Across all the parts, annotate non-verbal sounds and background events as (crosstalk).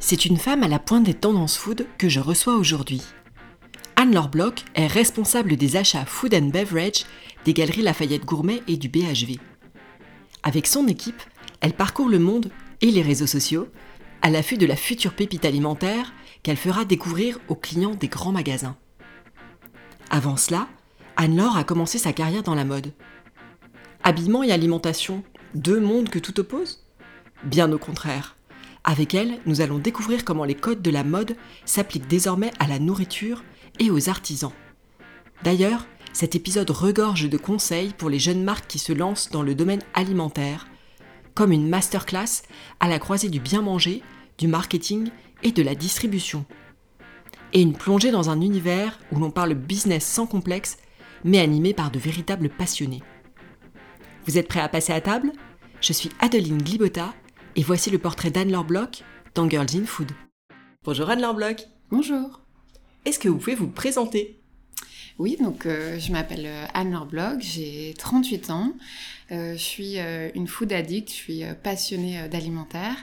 C'est une femme à la pointe des tendances food que je reçois aujourd'hui. Anne-Laure Bloch est responsable des achats food and beverage des galeries Lafayette Gourmet et du BHV. Avec son équipe, elle parcourt le monde et les réseaux sociaux à l'affût de la future pépite alimentaire qu'elle fera découvrir aux clients des grands magasins. Avant cela, Anne-Laure a commencé sa carrière dans la mode. Habillement et alimentation, deux mondes que tout oppose? Bien au contraire. Avec elle, nous allons découvrir comment les codes de la mode s'appliquent désormais à la nourriture et aux artisans. D'ailleurs, cet épisode regorge de conseils pour les jeunes marques qui se lancent dans le domaine alimentaire, comme une masterclass à la croisée du bien manger, du marketing et de la distribution. Et une plongée dans un univers où l'on parle business sans complexe, mais animé par de véritables passionnés. Vous êtes prêts à passer à table? Je suis Adeline Glibota et voici le portrait d'Anne-Laure Bloch dans Girls in Food. Bonjour Anne-Laure Bloch. Bonjour. Est-ce que vous pouvez vous présenter? Oui, donc euh, je m'appelle euh, Anne-Laure Bloch, j'ai 38 ans. Euh, je suis une food addict, je suis passionnée d'alimentaire.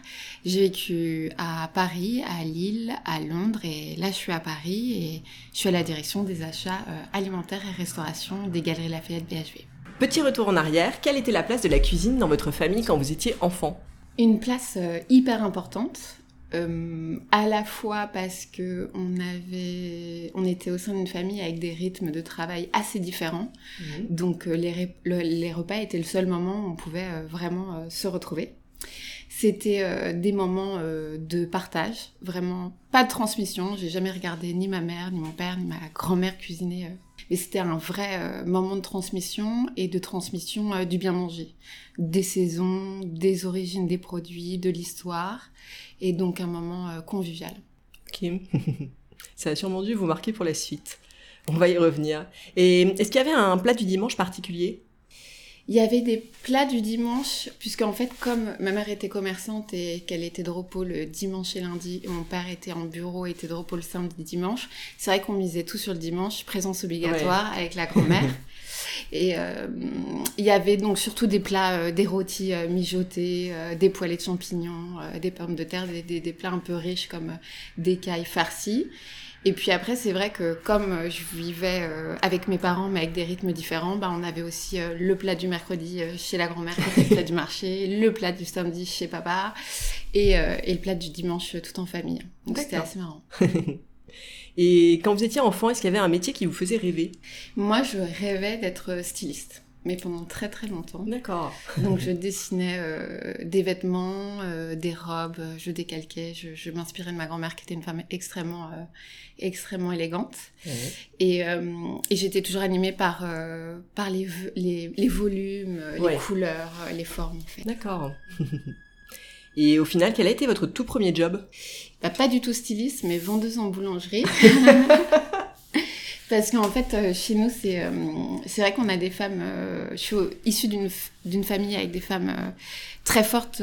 J'ai vécu à Paris, à Lille, à Londres et là je suis à Paris et je suis à la direction des achats alimentaires et restauration des Galeries Lafayette BHV. Petit retour en arrière, quelle était la place de la cuisine dans votre famille quand vous étiez enfant? Une place hyper importante. Euh, à la fois parce que on avait, on était au sein d'une famille avec des rythmes de travail assez différents, mhm. donc euh, les, les, repas étaient le seul moment où on pouvait euh, vraiment se retrouver. C'était des moments de partage, vraiment pas de transmission. J'ai jamais regardé ni ma mère, ni mon père, ni ma grand-mère cuisiner mais c'était un vrai euh, moment de transmission et de transmission euh, du bien manger, des saisons, des origines des produits, de l'histoire, et donc un moment euh, convivial. Ok, (laughs) ça a sûrement dû vous marquer pour la suite. On va y revenir. Et est-ce qu'il y avait un plat du dimanche particulier? Il y avait des plats du dimanche, puisqu'en fait, comme ma mère était commerçante et qu'elle était de repos le dimanche et lundi, et mon père était en bureau et était de repos le samedi et dimanche, c'est vrai qu'on misait tout sur le dimanche, présence obligatoire avec la grand-mère. (laughs) Et euh, il y avait donc surtout des plats, euh, des rôtis euh, mijotés, des poêlés de champignons, des pommes de terre, des, des, des, plats un peu riches comme des cailles farcies. Et puis après, c'est vrai que comme euh, je vivais euh, avec mes parents, mais avec des rythmes différents, bah, on avait aussi euh, le plat du mercredi chez la grand-mère, le plat du marché, (laughs) le plat du samedi chez papa, et, et le plat du dimanche tout en famille. Donc c'était assez marrant. (laughs) et quand vous étiez enfant, est-ce qu'il y avait un métier qui vous faisait rêver? Moi, je rêvais d'être styliste mais pendant très très longtemps. D'accord. Donc je dessinais euh, des vêtements, euh, des robes, je décalquais, je, je m'inspirais de ma grand-mère qui était une femme extrêmement euh, extrêmement élégante. Et, et j'étais toujours animée par par les, les, les volumes, les couleurs, les formes. En fait. D'accord. (laughs) Et au final, quel a été votre tout premier job? Bah, Pas du tout styliste, mais vendeuse en boulangerie. (laughs) Parce qu'en fait, euh, chez nous, c'est euh, c'est vrai qu'on a des femmes. Euh, je suis issue d'une famille avec des femmes très fortes,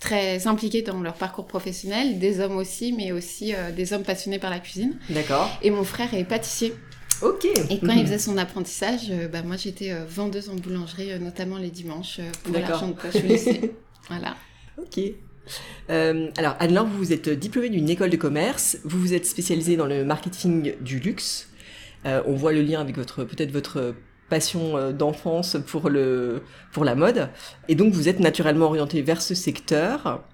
très impliquées dans leur parcours professionnel, des hommes aussi, mais aussi des hommes passionnés par la cuisine. D'accord. Et mon frère est pâtissier. Ok. Et quand il (laughs) faisait son apprentissage, bah, moi j'étais vendeuse en boulangerie, notamment les dimanches, pour l'argent de poche au lycée. voilà. Ok. alors, Anne-Laure, vous êtes diplômée d'une école de commerce, vous vous êtes spécialisée dans le marketing du luxe. Euh, on voit le lien avec votre peut-être votre passion euh, d'enfance pour le pour la mode et donc vous êtes naturellement orienté vers ce secteur.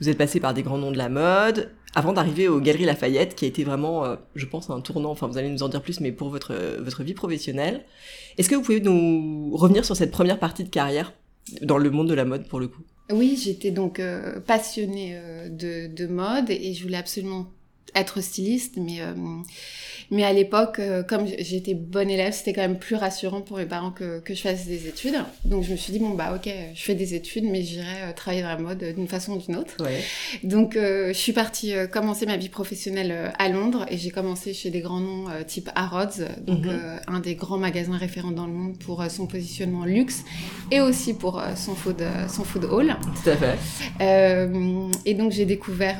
Vous êtes passé par des grands noms de la mode avant d'arriver aux Galeries Lafayette qui a été vraiment euh, je pense un tournant enfin vous allez nous en dire plus mais pour votre votre vie professionnelle. Est-ce que vous pouvez nous revenir sur cette première partie de carrière dans le monde de la mode pour le coup? Oui, j'étais donc passionnée de, de mode et je voulais absolument être styliste, mais euh, mais à l'époque, euh, comme j'étais bonne élève, c'était quand même plus rassurant pour mes parents que, que je fasse des études. Donc je me suis dit bon bah ok, je fais des études, mais j'irai euh, travailler dans la mode d'une façon ou d'une autre. Ouais. Donc je suis partie commencer ma vie professionnelle à Londres et j'ai commencé chez des grands noms type Harrods, donc mhm. un des grands magasins référents dans le monde pour son positionnement luxe et aussi pour son food son food hall. Tout à fait. et donc j'ai découvert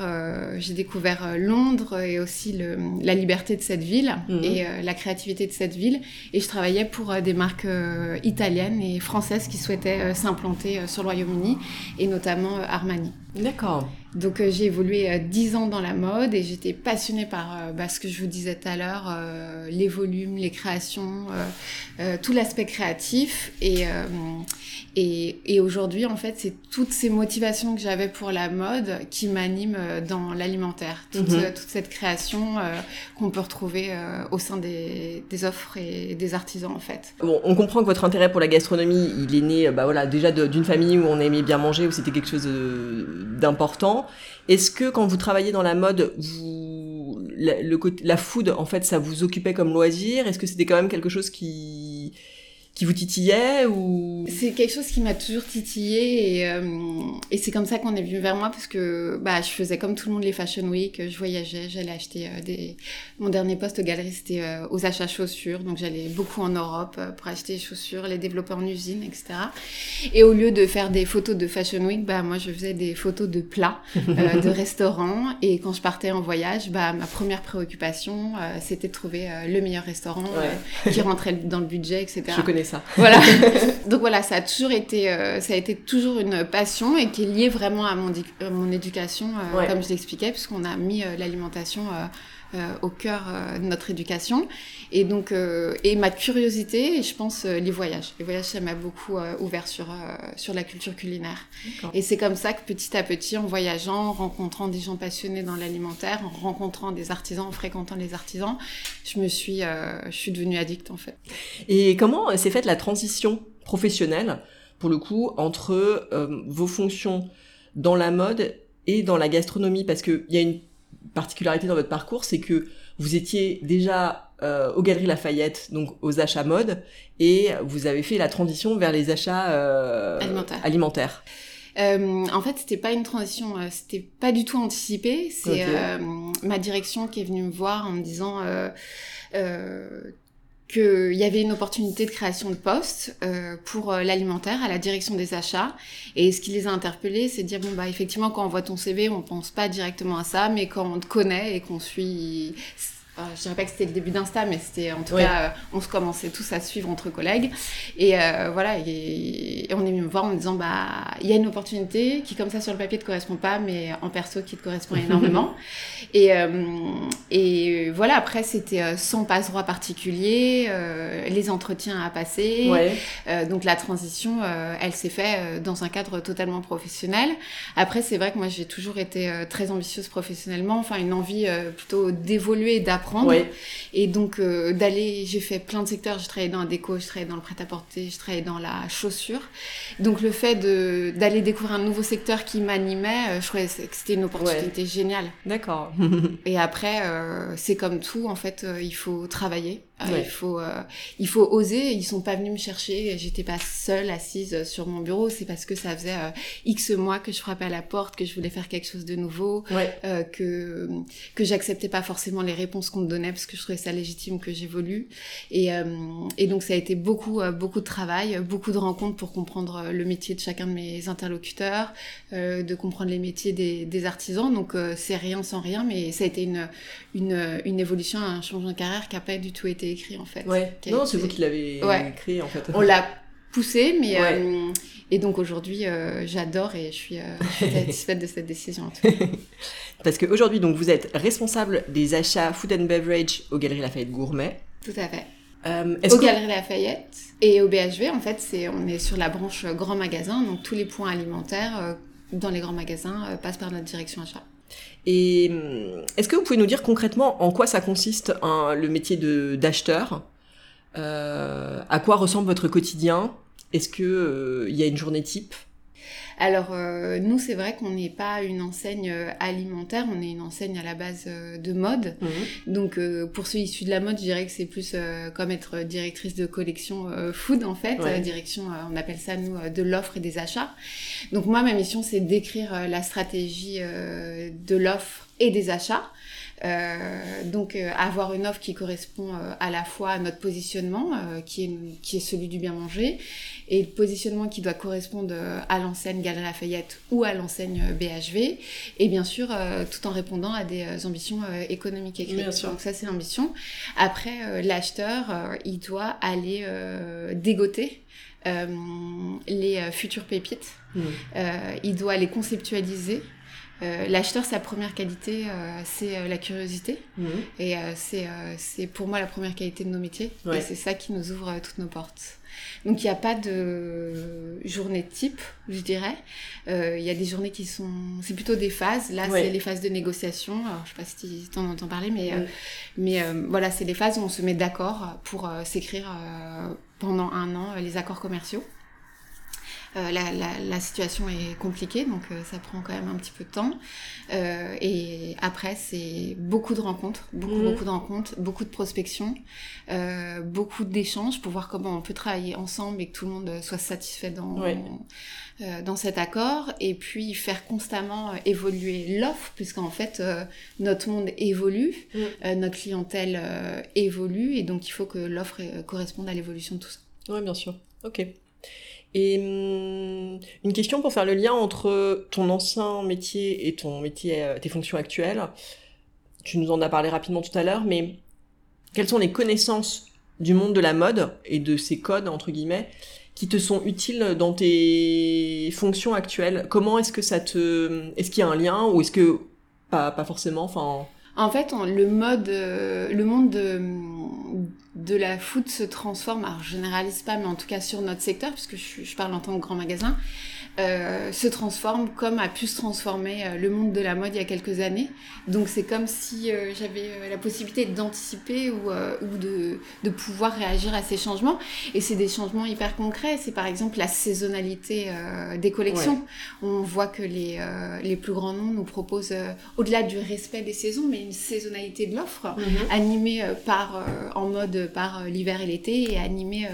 j'ai découvert Londres et aussi le, la liberté de cette ville mhm. et euh, la créativité de cette ville. Et je travaillais pour euh, des marques euh, italiennes et françaises qui souhaitaient s'implanter sur le Royaume-Uni et notamment Armani. D'accord. Donc j'ai évolué dix ans dans la mode et j'étais passionnée par bah, ce que je vous disais tout à l'heure, les volumes, les créations, tout l'aspect créatif et et, et aujourd'hui, en fait, c'est toutes ces motivations que j'avais pour la mode qui m'animent euh, dans l'alimentaire. Toute, mhm. toute, cette création euh, qu'on peut retrouver euh, au sein des, des, offres et des artisans, en fait. Bon, on comprend que votre intérêt pour la gastronomie, il est né bah, voilà, déjà d'une famille où on aimait bien manger, où c'était quelque chose d'important. Est-ce que quand vous travaillez dans la mode, la, la food, en fait, ça vous occupait comme loisir? Est-ce que c'était quand même quelque chose qui qui vous titillait ou? C'est quelque chose qui m'a toujours titillé et, euh, et c'est comme ça qu'on est venu vers moi parce que bah je faisais comme tout le monde les fashion week, je voyageais, j'allais acheter euh, des mon dernier poste galerie c'était euh, aux achats chaussures donc j'allais beaucoup en Europe pour acheter des chaussures, les développer en usine etc. Et au lieu de faire des photos de fashion week, bah moi je faisais des photos de plats, (laughs) de restaurants et quand je partais en voyage, bah ma première préoccupation c'était de trouver le meilleur restaurant qui rentrait dans le budget etc. Je connais voilà. (laughs) Donc voilà, ça a toujours été, euh, ça a été toujours une passion et qui est liée vraiment à mon, mon éducation, euh, comme je l'expliquais, puisqu'on a mis euh, l'alimentation au cœur de notre éducation. Et donc, et ma curiosité, et je pense les voyages. Les voyages, ça m'a beaucoup ouvert sur sur la culture culinaire. Et c'est comme ça que petit à petit, en voyageant, en rencontrant des gens passionnés dans l'alimentaire, en rencontrant des artisans, en fréquentant les artisans, je me suis, je suis devenue addict en fait. Et comment s'est fait la transition professionnelle, pour le coup, entre euh, vos fonctions dans la mode et dans la gastronomie? Parce qu'il y a une particularité dans votre parcours, c'est que vous étiez déjà euh, aux Galeries Lafayette, donc aux achats mode, et vous avez fait la transition vers les achats euh, alimentaires. en fait, c'était pas une transition, c'était pas du tout anticipé. C'est ma direction qui est venue me voir en me disant qu'il y avait une opportunité de création de poste euh, pour euh, l'alimentaire à la direction des achats. Et ce qui les a interpellés, c'est de dire, bon, bah, effectivement, quand on voit ton CV, on pense pas directement à ça, mais quand on te connaît et qu'on suit euh, je dirais pas que c'était le début d'Insta, mais c'était en tout cas, euh, on se commençait tous à suivre entre collègues. Et euh, voilà, et, on est venu me voir en me disant, bah, il y a une opportunité qui, comme ça, sur le papier, te correspond pas, mais en perso, qui te correspond (laughs) énormément. et, et voilà, après, c'était sans passe-droit particulier, les entretiens à passer. donc la transition, elle s'est faite dans un cadre totalement professionnel. Après, c'est vrai que moi, j'ai toujours été très ambitieuse professionnellement, enfin, une envie plutôt d'évoluer, d'apprendre et donc euh, d'aller, j'ai fait plein de secteurs, j'ai travaillé dans la déco, j'ai travaillé dans le prêt-à-porter, j'ai travaillé dans la chaussure. Donc le fait de d'aller découvrir un nouveau secteur qui m'animait, euh, je trouvais que c'était une opportunité géniale. D'accord. et après, euh, c'est comme tout, en fait, il faut travailler. Il faut, il faut oser. Ils sont pas venus me chercher. J'étais pas seule assise sur mon bureau. C'est parce que ça faisait x mois que je frappais à la porte, que je voulais faire quelque chose de nouveau, que que j'acceptais pas forcément les réponses qu'on me donnait parce que je trouvais ça légitime que j'évolue. Et, euh, et donc ça a été beaucoup, euh, beaucoup de travail, beaucoup de rencontres pour comprendre euh, le métier de chacun de mes interlocuteurs, de comprendre les métiers des, des artisans. Donc c'est rien sans rien, mais ça a été une, une, une évolution, un changement de carrière qui n'a pas du tout été écrit en fait. Ouais. Non, c'est vous qui l'avez créé en fait. On l'a poussé, mais et donc aujourd'hui, j'adore et je suis, (laughs) satisfaite de cette décision. En tout cas. (laughs) Parce qu'aujourd'hui, donc, vous êtes responsable des achats food and beverage aux Galeries Lafayette Gourmet. Tout à fait. Euh, aux Galeries Lafayette et au BHV, en fait, c'est, on est sur la branche grand magasin, donc tous les points alimentaires euh, dans les grands magasins euh, passent par notre direction achat. Et hum, est-ce que vous pouvez nous dire concrètement en quoi ça consiste le métier d'acheteur? À quoi ressemble votre quotidien? Est-ce qu'il y a une journée type? Alors euh, nous, c'est vrai qu'on n'est pas une enseigne euh, alimentaire, on est une enseigne à la base euh, de mode. Mhm. Donc pour ceux issus de la mode, je dirais que c'est plus comme être directrice de collection food en fait, direction, on appelle ça nous de l'offre et des achats. Donc moi, ma mission, c'est d'écrire la stratégie de l'offre et des achats. Euh, donc euh, avoir une offre qui correspond euh, à la fois à notre positionnement, qui, est, qui est celui du bien manger, et le positionnement qui doit correspondre à l'enseigne Galerie Lafayette ou à l'enseigne BHV, et bien sûr tout en répondant à des ambitions économiques et créatives. Donc ça c'est l'ambition. Après l'acheteur, il doit aller dégoter les futures pépites. Mmh. il doit les conceptualiser L'acheteur, sa première qualité, c'est la curiosité. Mhm. Et c'est pour moi la première qualité de nos métiers. Et c'est ça qui nous ouvre toutes nos portes. Donc il n'y a pas de journée type, je dirais. Euh, il y a des journées qui sont... C'est plutôt des phases. Là, c'est les phases de négociation. Alors, je ne sais pas si tu en entends parler, mais, euh, mais euh, voilà, c'est des phases où on se met d'accord pour s'écrire pendant un an les accords commerciaux. Euh, la, la, situation est compliquée, donc euh, ça prend quand même un petit peu de temps. Euh, et après, c'est beaucoup de rencontres, beaucoup, mhm. beaucoup de rencontres, beaucoup de prospection, beaucoup d'échanges pour voir comment on peut travailler ensemble et que tout le monde soit satisfait dans, dans cet accord. Et puis faire constamment évoluer l'offre, puisqu'en fait, notre monde évolue, mhm. notre clientèle évolue, et donc il faut que l'offre corresponde à l'évolution de tout ça. Oui, bien sûr. Ok. Et hum, une question pour faire le lien entre ton ancien métier et ton métier, euh, tes fonctions actuelles. Tu nous en as parlé rapidement tout à l'heure, mais quelles sont les connaissances du monde de la mode et de ces codes, entre guillemets, qui te sont utiles dans tes fonctions actuelles? Comment est-ce que ça te... Est-ce qu'il y a un lien ou est-ce que... Pas, pas forcément, enfin... En fait, le mode, euh, le monde de, de la food se transforme. Alors, je généralise pas, mais en tout cas sur notre secteur, puisque je, je parle en tant que grand magasin. Euh, se transforme comme a pu se transformer euh, le monde de la mode il y a quelques années. Donc c'est comme si euh, j'avais la possibilité d'anticiper ou, ou de, de, pouvoir réagir à ces changements. Et c'est des changements hyper concrets. C'est par exemple la saisonnalité des collections. On voit que les, les plus grands noms nous proposent, au-delà du respect des saisons, mais une saisonnalité de l'offre, mhm. animée par, en mode par l'hiver et l'été et animée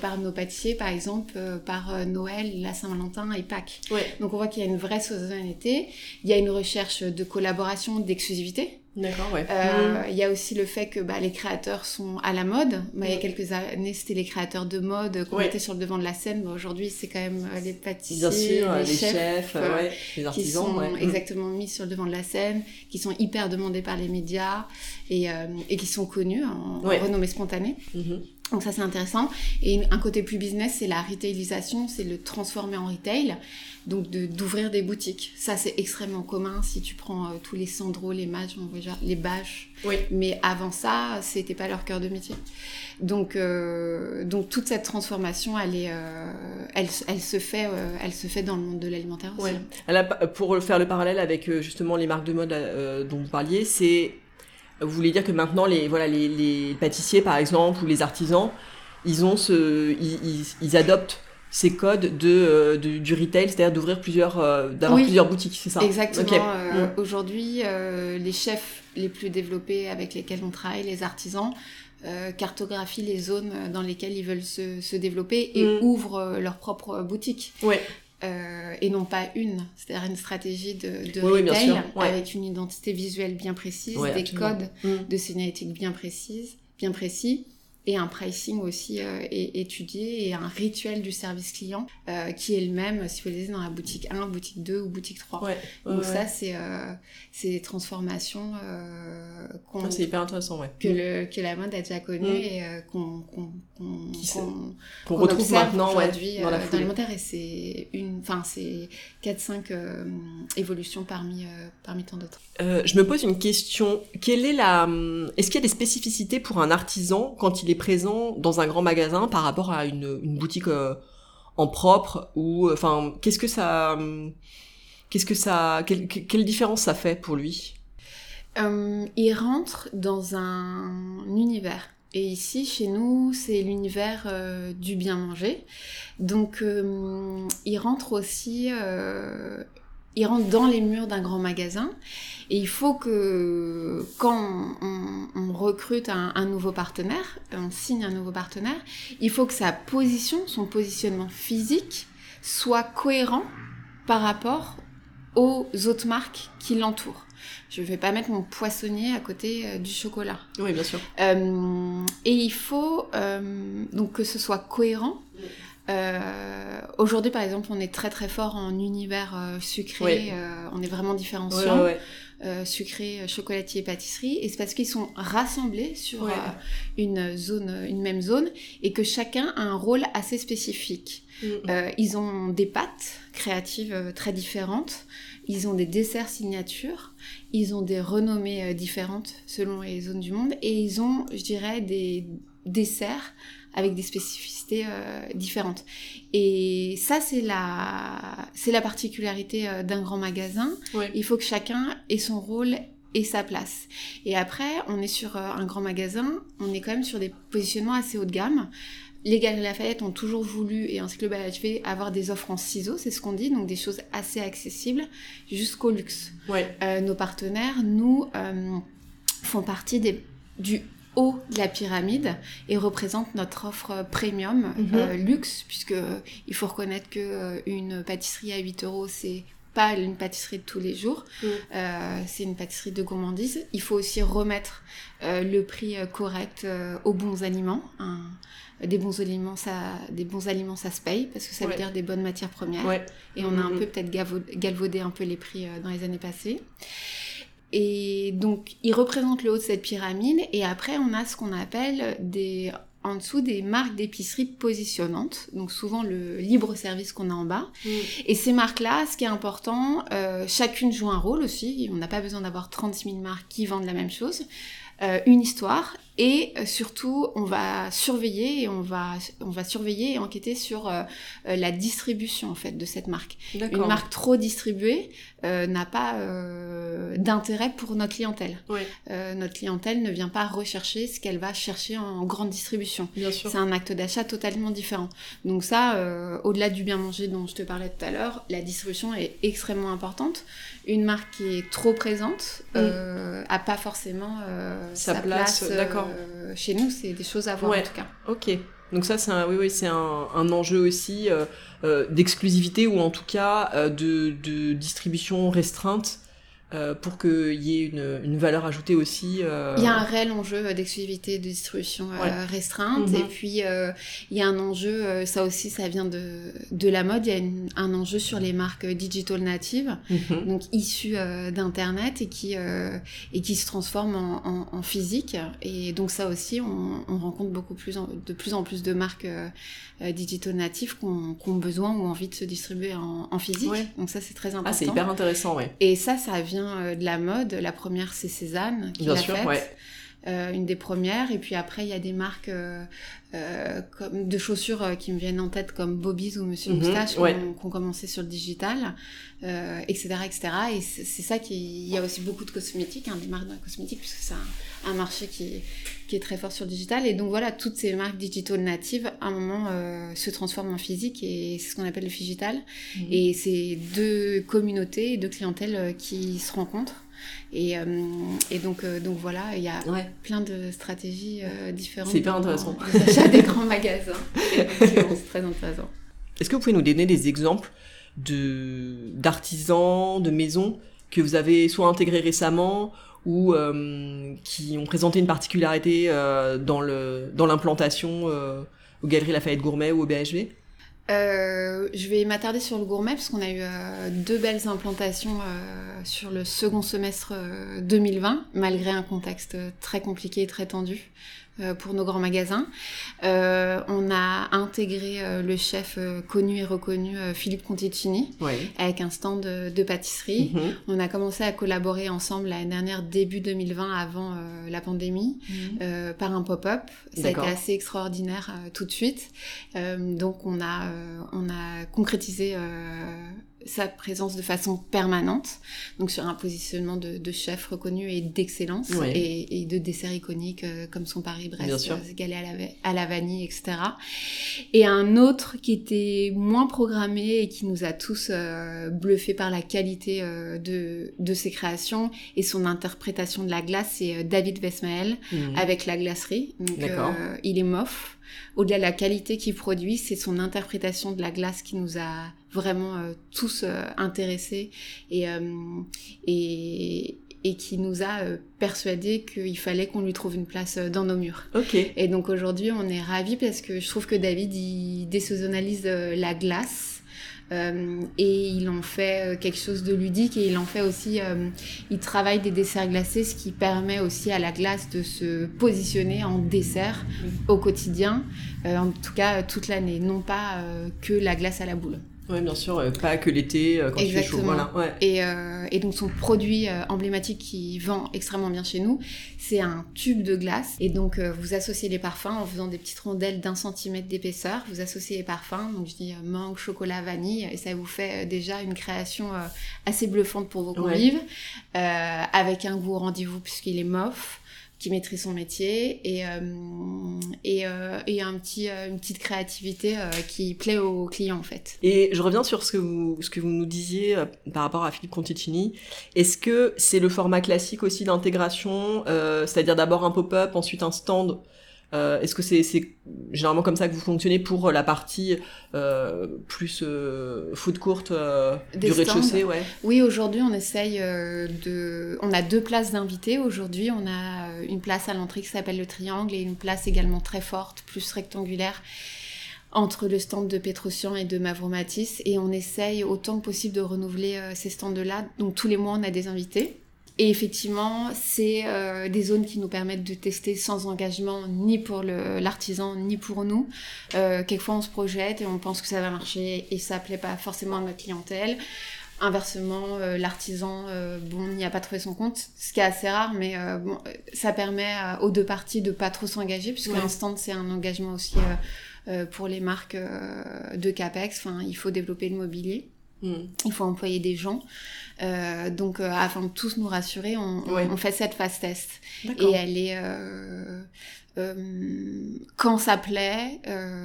par nos pâtissiers, par exemple, par Noël, la Saint-Valentin et Pâques. Donc on voit qu'il y a une vraie saisonnalité, il y a une recherche de collaboration, d'exclusivité. D'accord, ouais. Euh, il y a aussi le fait que bah, les créateurs sont à la mode. Bah, il y a quelques années, c'était les créateurs de mode qu'on mettait sur le devant de la scène. Aujourd'hui, c'est quand même euh, les pâtissiers, les, chefs, euh, les artisans, qui sont exactement mis sur le devant de la scène, qui sont hyper demandés par les médias et, et qui sont connus en, renommée spontanée. Mm-hmm. Donc ça c'est intéressant. Et un côté plus business, c'est la retailisation, c'est le transformer en retail, donc d'ouvrir des boutiques. Ça c'est extrêmement commun si tu prends euh, tous les Sandro, les Match, les Bâches. Oui. Mais avant ça, c'était pas leur cœur de métier. Donc euh, donc toute cette transformation, elle est, euh, elle, elle, se fait, elle se fait dans le monde de l'alimentaire aussi. pour faire le parallèle avec justement les marques de mode dont vous parliez, c'est vous voulez dire que maintenant, les, voilà, les, les pâtissiers, par exemple, ou les artisans, ils, ont ce, ils, ils, adoptent ces codes de, euh, du retail, c'est-à-dire d'ouvrir plusieurs, euh, d'avoir plusieurs boutiques, c'est ça? Exactement. Euh, mm. Aujourd'hui, les chefs les plus développés avec lesquels on travaille, les artisans, cartographient les zones dans lesquelles ils veulent se, se développer et mm. ouvrent leur propre boutique. Ouais. Euh, et non pas une, c'est-à-dire une stratégie de, de retail avec une identité visuelle bien précise, des codes mm. de signalétique bien bien précis, et un pricing aussi euh, étudié et un rituel du service client euh, qui est le même si vous voulez dans la boutique 1, boutique 2 ou boutique 3. Ouais, Donc ça c'est euh, c'est des transformations euh, ah, c'est hyper intéressant ouais. que le que la mode a déjà connu mm. et euh, qu'on retrouve maintenant aujourd'hui dans l'alimentaire et c'est une enfin c'est 4 5 évolutions parmi parmi tant d'autres. je me pose une question, quelle est la est-ce qu'il y a des spécificités pour un artisan quand il est présent dans un grand magasin par rapport à une, boutique euh, en propre ou enfin qu'est-ce que ça qu'est-ce que ça quelle, différence ça fait pour lui? Euh, Il rentre dans un univers. Et ici, chez nous, c'est l'univers euh, du bien manger. Donc, il rentre aussi il rentre dans les murs d'un grand magasin. Et il faut que quand on, recrute un, nouveau partenaire, on signe un nouveau partenaire, il faut que sa position, son positionnement physique, soit cohérent par rapport aux autres marques qui l'entourent. Je ne vais pas mettre mon poissonnier à côté euh, du chocolat. Oui, bien sûr. Euh, et il faut euh, donc que ce soit cohérent Aujourd'hui, par exemple, on est très très fort en univers sucré. on est vraiment différenciant. sucré, chocolatier et pâtisserie. Et c'est parce qu'ils sont rassemblés sur une zone, une même zone, et que chacun a un rôle assez spécifique. Mm. ils ont des pâtes créatives très différentes. Ils ont des desserts signatures, ils ont des renommées euh, différentes selon les zones du monde et ils ont, je dirais, des desserts avec des spécificités euh, différentes. Et ça, c'est la, c'est la particularité euh, d'un grand magasin. Il faut que chacun ait son rôle et sa place. Et après, on est sur un grand magasin, on est quand même sur des positionnements assez haut de gamme les Galeries Lafayette ont toujours voulu, et ainsi que le BHV, avoir des offres en ciseaux, c'est ce qu'on dit, donc des choses assez accessibles jusqu'au luxe. Euh, nos partenaires, nous, euh, font partie des, du haut de la pyramide et représentent notre offre premium mhm. euh, luxe, puisque il faut reconnaître que une pâtisserie à 8 euros, c'est pas une pâtisserie de tous les jours, mm. c'est une pâtisserie de gourmandise. Il faut aussi remettre le prix correct aux bons aliments des bons aliments, ça, des bons aliments, ça se paye parce que ça veut dire des bonnes matières premières. Et on a un mm-hmm. peu peut-être galvaudé un peu les prix euh, dans les années passées. Et donc, ils représentent le haut de cette pyramide. Et après, on a ce qu'on appelle des en dessous des marques d'épicerie positionnantes, donc souvent le libre service qu'on a en bas. Mm. Et ces marques-là, ce qui est important, euh, chacune joue un rôle aussi. On n'a pas besoin d'avoir 36 000 marques qui vendent la même chose. Euh, une histoire et euh, surtout on va surveiller et on va on va surveiller et enquêter sur euh, la distribution en fait de cette marque. Une marque trop distribuée n'a pas d'intérêt pour notre clientèle. notre clientèle ne vient pas rechercher ce qu'elle va chercher en grande distribution. C'est un acte d'achat totalement différent. Donc ça, au-delà du bien manger dont je te parlais tout à l'heure, la distribution est extrêmement importante. Une marque qui est trop présente mm. a pas forcément sa, place, euh, d'accord. chez nous, c'est des choses à voir en tout cas. Ok. Donc ça, c'est un, oui, oui, c'est un, un, enjeu aussi euh, euh, d'exclusivité ou en tout cas de, de, distribution restreinte euh, pour qu'il y ait une, une, valeur ajoutée aussi. Euh... Il y a un réel enjeu d'exclusivité de distribution euh, restreinte mhm. et puis euh, il y a un enjeu, ça aussi ça vient de, de la mode, il y a un enjeu sur les marques digital natives, mhm. donc issues d'internet et qui et qui se transforment en, en, en, physique et donc ça aussi on, on rencontre beaucoup plus de plus en plus de marques digital natives qui ont, besoin ou envie de se distribuer en, en physique, donc ça c'est très important. Ah c'est hyper intéressant ouais. Et ça ça vient euh, de la mode. La première, c'est Cézanne qui l'a faite. Euh, une des premières. Et puis après, il y a des marques euh, comme de chaussures qui me viennent en tête, comme Bobby's ou Monsieur mhm, Moustache, qui, ont, commencé sur le digital, etc., etc. Et c'est ça qui... Il y a aussi beaucoup de cosmétiques, hein, des marques de cosmétiques, puisque c'est un, un, marché qui, qui, est très fort sur le digital. Et donc voilà, toutes ces marques digital natives, à un moment, se transforment en physique, et c'est ce qu'on appelle le digital. Mhm. Et c'est deux communautés, deux clientèles qui se rencontrent. Et, euh, et donc, euh, donc voilà, il y a plein de stratégies euh, différentes. C'est hyper intéressant. L'achat des grands magasins. (laughs) C'est très intéressant. Est-ce que vous pouvez nous donner des exemples de d'artisans, de maisons que vous avez soit intégrés récemment ou qui ont présenté une particularité dans le dans l'implantation aux Galeries Lafayette Gourmet ou au BHV euh, je vais m'attarder sur le gourmet parce qu'on a eu euh, deux belles implantations euh, sur le second semestre 2020, malgré un contexte très compliqué et très tendu. Euh, pour nos grands magasins. Euh, on a intégré euh, le chef connu et reconnu Philippe Conticini avec un stand de, pâtisserie. Mhm. On a commencé à collaborer ensemble l'année dernière, début 2020, avant la pandémie, mhm. par un pop-up. Ça a été assez extraordinaire tout de suite. donc on a, on a concrétisé sa présence de façon permanente, donc sur un positionnement de, de chef reconnu et d'excellence et, et, de desserts iconiques euh, comme son Paris-Brest, euh, galé à la, à la vanille, etc. Et un autre qui était moins programmé et qui nous a tous euh, bluffés par la qualité euh, de, de ses créations et son interprétation de la glace, c'est David Vesmael mhm. avec la glacerie. Donc, il est mof au-delà de la qualité qu'il produit, c'est son interprétation de la glace qui nous a vraiment euh, tous euh, intéressés et, euh, et, et qui nous a persuadé qu'il fallait qu'on lui trouve une place dans nos murs. Ok. Et donc aujourd'hui, on est ravis parce que je trouve que David, il désaisonnalise la glace euh, et il en fait euh, quelque chose de ludique et il en fait aussi, euh, il travaille des desserts glacés, ce qui permet aussi à la glace de se positionner en dessert au quotidien, en tout cas toute l'année, non pas que la glace à la boule. Oui, bien sûr, euh, pas que l'été euh, quand il fait chaud. Voilà. Ouais. Et, euh, et, donc son produit emblématique qui vend extrêmement bien chez nous, c'est un tube de glace. Et donc vous associez les parfums en faisant des petites rondelles d'un centimètre d'épaisseur. Vous associez les parfums, donc je dis mangue, chocolat, vanille, et ça vous fait déjà une création assez bluffante pour vos convives, avec un goût au rendez-vous puisqu'il est mof qui maîtrise son métier et, euh, et, euh, et, un petit, euh, une petite créativité qui plaît aux clients en fait. Et je reviens sur ce que vous, ce que vous nous disiez par rapport à Philippe Conticini. Est-ce que c'est le format classique aussi d'intégration, c'est-à-dire d'abord un pop-up, ensuite un stand euh, Est-ce que c'est généralement comme ça que vous fonctionnez pour la partie euh, plus euh, food court euh, du rez-de-chaussée ouais. Oui, aujourd'hui on essaye euh, de... On a deux places d'invités. Aujourd'hui on a une place à l'entrée qui s'appelle le Triangle et une place également très forte, plus rectangulaire entre le stand de Petrosian et de Mavromatis et on essaye autant que possible de renouveler ces stands-là. Donc tous les mois on a des invités. Et effectivement, c'est euh, des zones qui nous permettent de tester sans engagement, ni pour l'artisan, ni pour nous. Euh, quelquefois, on se projette et on pense que ça va marcher et ça plaît pas forcément à notre clientèle. Inversement, euh, l'artisan, bon, n'y a pas trouvé son compte, ce qui est assez rare, mais bon, ça permet aux deux parties de pas trop s'engager, puisque ouais. stand, c'est un engagement aussi pour les marques de CAPEX. Enfin, il faut développer le mobilier. Mm. Il faut employer des gens. Euh, donc, euh, afin de tous nous rassurer, on, on, fait cette phase test. Et elle est... Euh, quand ça plaît,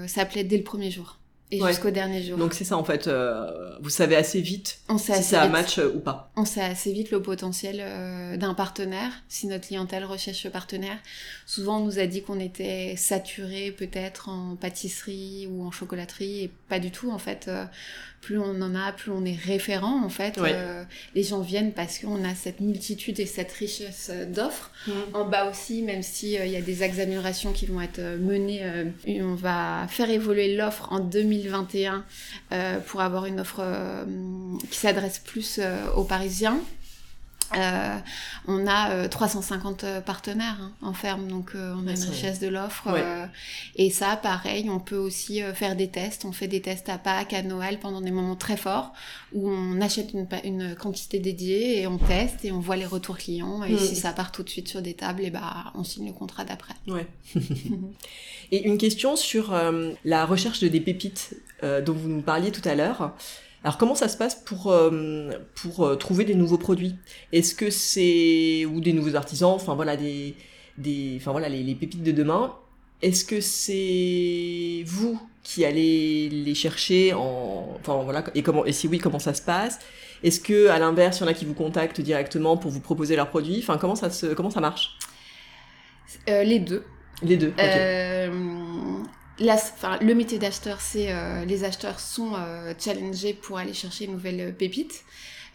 ça plaît dès le premier jour. Et jusqu'au dernier jour. Donc c'est ça en fait, vous savez assez vite on sait si assez ça match ou pas. On sait assez vite le potentiel d'un partenaire, si notre clientèle recherche ce partenaire. Souvent on nous a dit qu'on était saturé peut-être en pâtisserie ou en chocolaterie et pas du tout en fait plus on en a, plus on est référent en fait. Euh, les gens viennent parce qu'on a cette multitude et cette richesse d'offres. Mm. En bas aussi, même s'il euh, il y a des d'amélioration qui vont être euh, menés, on va faire évoluer l'offre en 2021 pour avoir une offre qui s'adresse plus aux Parisiens. Euh, on a 350 euh, euh, partenaires hein, en ferme, donc on a une richesse de l'offre. et ça, pareil, on peut aussi faire des tests. On fait des tests à Pâques, à Noël, pendant des moments très forts, où on achète une, une quantité dédiée et on teste et on voit les retours clients. Et mm. si ça part tout de suite sur des tables, et bah, on signe le contrat d'après. Ouais. (laughs) et une question sur la recherche de des pépites dont vous nous parliez tout à l'heure. Alors comment ça se passe pour euh, pour euh, trouver des nouveaux produits? Est-ce que c'est ou des nouveaux artisans Enfin voilà des des enfin voilà les, pépites de demain? Est-ce que c'est vous qui allez les chercher en enfin voilà et comment et si oui comment ça se passe? Est-ce que à l'inverse il y en a qui vous contactent directement pour vous proposer leurs produits? Enfin comment ça se comment ça marche? Euh, Les deux. Les deux. Le métier d'acheteur, c'est euh, les acheteurs sont euh, challengés pour aller chercher une nouvelle pépite.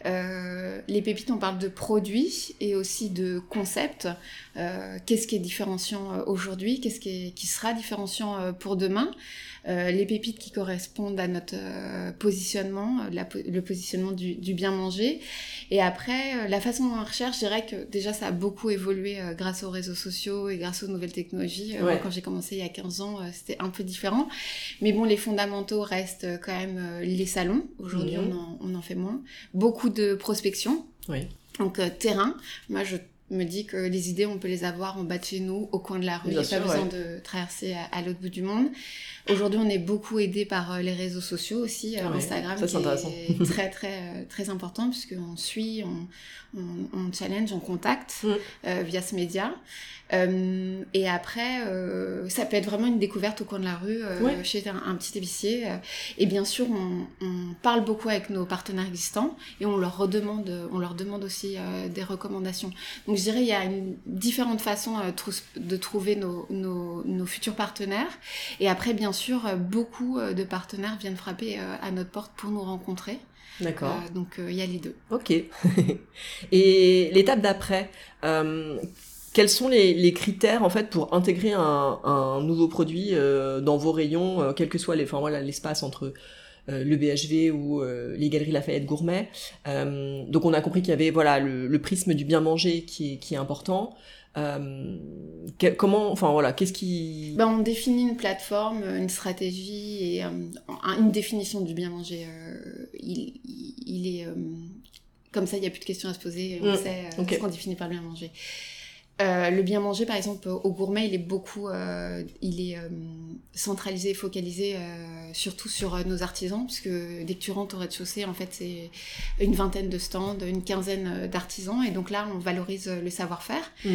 Euh, les pépites, on parle de produits et aussi de concepts. Euh, qu'est-ce qui est différenciant euh, aujourd'hui? Qu'est-ce qui, qui, sera différenciant euh, pour demain? euh, Les pépites qui correspondent à notre positionnement, la, le positionnement du, du, bien manger. Et après, la façon dont on recherche, je dirais que déjà ça a beaucoup évolué grâce aux réseaux sociaux et grâce aux nouvelles technologies. Ouais. quand j'ai commencé il y a 15 ans, c'était un peu différent. Mais bon, les fondamentaux restent quand même les salons. Aujourd'hui, mmh. on, en, on en fait moins. Beaucoup de prospection. Oui. Donc euh, terrain, moi je me dis que les idées, on peut les avoir en bas de chez nous, au coin de la rue. Il n'y a pas besoin de traverser à, l'autre bout du monde. Aujourd'hui, on est beaucoup aidé par euh, les réseaux sociaux aussi, euh, Instagram, qui est, très (laughs) très très important puisqu'on suit, on, on, on, challenge, on contacte mm. via ce média. Euh, et après, euh, ça peut être vraiment une découverte au coin de la rue, euh, chez un, petit épicier. et bien sûr, on, on, parle beaucoup avec nos partenaires existants et on leur redemande, on leur demande aussi des recommandations. Donc Donc je dirais il y a une, différentes façons de trouver nos, nos, nos, futurs partenaires. Et après, bien sûr, beaucoup de partenaires viennent frapper à notre porte pour nous rencontrer. D'accord. donc il y a les deux. Ok. (laughs) Et l'étape d'après, quels sont les, critères en fait pour intégrer un, nouveau produit euh, dans vos rayons, euh, quel que soit les, enfin voilà l'espace entre euh, le BHV ou les galeries Lafayette Gourmet. donc on a compris qu'il y avait voilà le, prisme du bien manger qui est, qui est important. comment, enfin voilà, qu'est-ce qui... Ben, on définit une plateforme, une stratégie et une définition du bien manger. Il, il, est comme ça, il n'y a plus de questions à se poser. On mmh. sait ce qu'on définit par le bien manger. Euh, le bien manger, par exemple, au gourmet, il est beaucoup, euh, il est euh, centralisé, focalisé surtout sur nos artisans, puisque dès que tu rentres au rez-de-chaussée, en fait, c'est une vingtaine de stands, une quinzaine d'artisans, et donc là, on valorise le savoir-faire, mmh.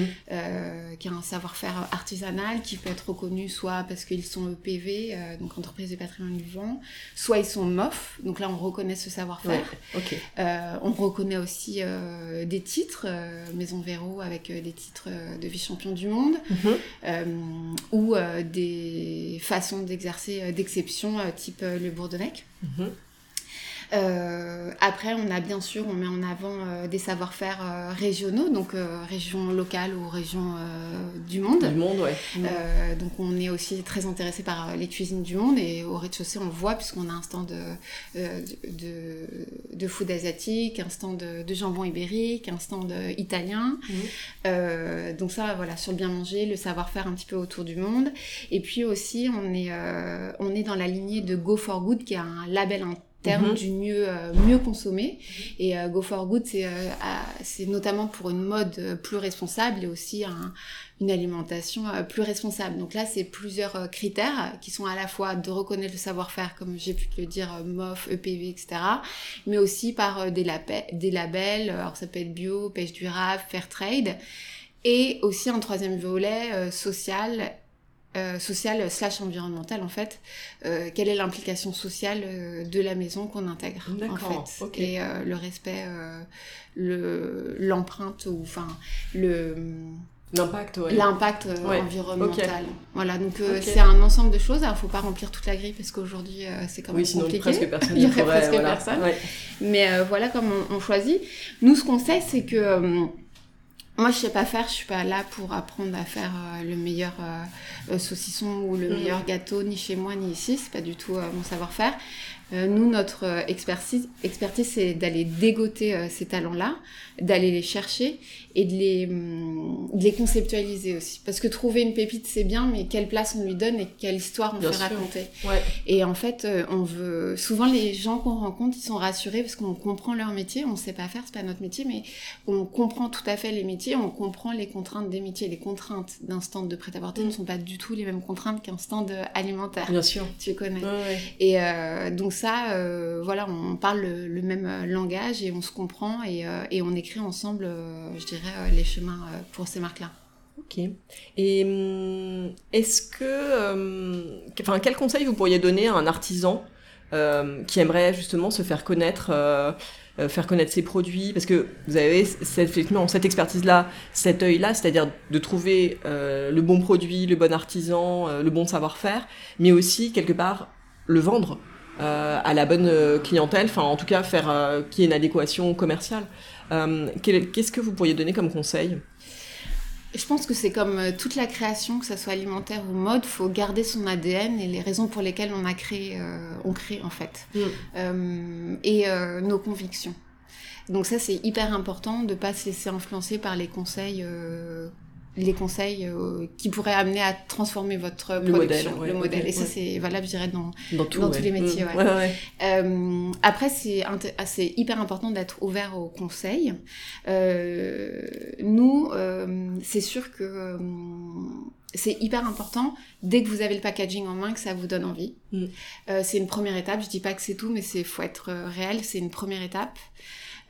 qui est un savoir-faire artisanal, qui peut être reconnu soit parce qu'ils sont EPV, donc entreprise de patrimoine vivant, soit ils sont MOF, donc là, on reconnaît ce savoir-faire. on reconnaît aussi des titres, Maison Véro avec des titres de vice-champion du monde, mhm. euh, ou euh, des façons d'exercer euh, d'exception type le Bourdonnec. Euh, après, on a bien sûr, on met en avant euh, des savoir-faire euh, régionaux, donc région locale ou région du monde. Du monde, ouais. donc on est aussi très intéressé par les cuisines du monde et au rez-de-chaussée, on le voit puisqu'on a un stand de, de, de, food asiatique, un stand de, jambon ibérique, un stand italien. Mhm. donc ça, voilà, sur le bien manger, le savoir-faire un petit peu autour du monde. Et puis aussi, on est, on est dans la lignée de Go for Good, qui est un label terme mhm. du mieux euh, mieux consommer et euh, Go for Good c'est euh, c'est notamment pour une mode plus responsable et aussi un, une alimentation plus responsable donc là c'est plusieurs critères qui sont à la fois de reconnaître le savoir-faire comme j'ai pu te le dire MOF EPV etc mais aussi par des, des labels alors ça peut être bio pêche durable fair trade et aussi un troisième volet social euh, social slash environnemental en fait euh, quelle est l'implication sociale euh, de la maison qu'on intègre en fait et le respect le l'empreinte ou enfin le L'impact, L'impact environnemental. Voilà, donc c'est un ensemble de choses. Il ne faut pas remplir toute la grille parce qu'aujourd'hui c'est quand même oui, sinon compliqué. presque (laughs) personne. Il y aurait presque personne. Mais voilà comme on, on, choisit. Nous, ce qu'on sait, c'est que moi, je sais pas faire, je suis pas là pour apprendre à faire euh, le meilleur euh, euh, saucisson ou le mm. meilleur gâteau, ni chez moi, ni ici. C'est pas du tout mon savoir-faire. nous, notre expertise, expertise c'est d'aller dégoter ces talents-là, d'aller les chercher et de les, hum, de les conceptualiser aussi. Parce que trouver une pépite, c'est bien, mais quelle place on lui donne et quelle histoire on fait raconter. Et en fait, euh, on veut. Souvent, les gens qu'on rencontre, ils sont rassurés parce qu'on comprend leur métier. On sait pas faire, c'est pas notre métier, mais on comprend tout à fait les métiers, on comprend les contraintes des métiers. Les contraintes d'un stand de prêt-à-porter ne mm. sont pas du tout les mêmes contraintes qu'un stand alimentaire. Bien sûr. Tu connais. Et euh, donc, ça, euh, voilà, on parle le, même langage et on se comprend et, et on écrit ensemble, je dirais euh, les chemins euh, pour ces marques-là. Ok. Et hum, est-ce que, euh, enfin, quel conseil vous pourriez donner à un artisan qui aimerait justement se faire connaître, faire connaître ses produits, parce que vous avez cette, cette expertise-là, cet œil-là, c'est-à-dire de trouver le bon produit, le bon artisan, le bon savoir-faire, mais aussi quelque part le vendre. à la bonne clientèle, enfin en tout cas faire qu'il y ait une adéquation commerciale. Euh, qu'est-ce que vous pourriez donner comme conseil? Je pense que c'est comme euh, toute la création, que ce soit alimentaire ou mode, faut garder son ADN et les raisons pour lesquelles on a créé, euh, on crée en fait, mm. et nos convictions. Donc ça c'est hyper important de pas se laisser influencer par les conseils les conseils euh, qui pourraient amener à transformer votre le modèle, le modèle. et ça, c'est valable, je dirais, dans, dans, tous les métiers. Mmh. Euh, après, c'est c'est hyper important d'être ouvert aux conseils. Euh, nous, c'est sûr que c'est hyper important dès que vous avez le packaging en main que ça vous donne envie. Mmh. c'est une première étape. Je dis pas que c'est tout, mais c'est faut être réel. C'est une première étape.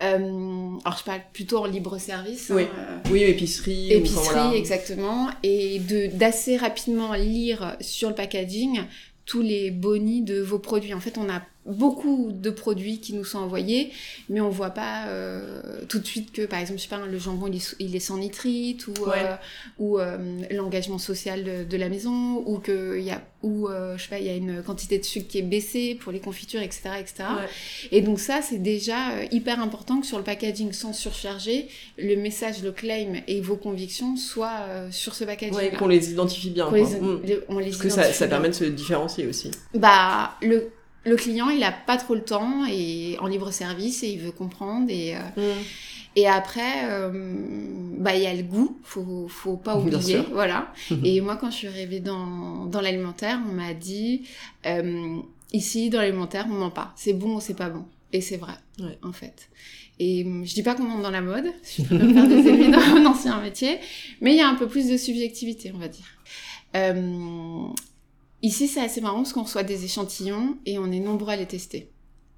Euh, alors je parle plutôt en libre service. Oui, hein, oui épicerie. Épicerie, exactement. Et de d'assez rapidement lire sur le packaging tous les bonis de vos produits. En fait, on a beaucoup de produits qui nous sont envoyés, mais on voit pas tout de suite que, par exemple, je sais pas, le jambon il est, sans nitrite ou, ou l'engagement social de, de, la maison ou que y a ou je sais pas, il y a une quantité de sucre qui est baissée pour les confitures, etc., etc. Et donc ça, c'est déjà hyper important que sur le packaging, sans surcharger, le message, le claim et vos convictions soient sur ce packaging. Ouais, qu'on les identifie bien. Mm. Parce que ça, ça permet de se différencier aussi. Bah, le, le client, il a pas trop le temps et en libre service et il veut comprendre et. Euh, mm. Et après, euh, bah il y a le goût, faut faut pas oublier, voilà. (laughs) et moi, quand je suis arrivée dans dans l'alimentaire, on m'a dit euh, ici dans l'alimentaire, on ment pas, c'est bon ou c'est pas bon, et c'est vrai, en fait. Et je dis pas qu'on monte dans la mode, (laughs) je peux faire des dans mon ancien métier, mais il y a un peu plus de subjectivité, on va dire. Euh, ici, c'est assez marrant parce qu'on reçoit des échantillons et on est nombreux à les tester.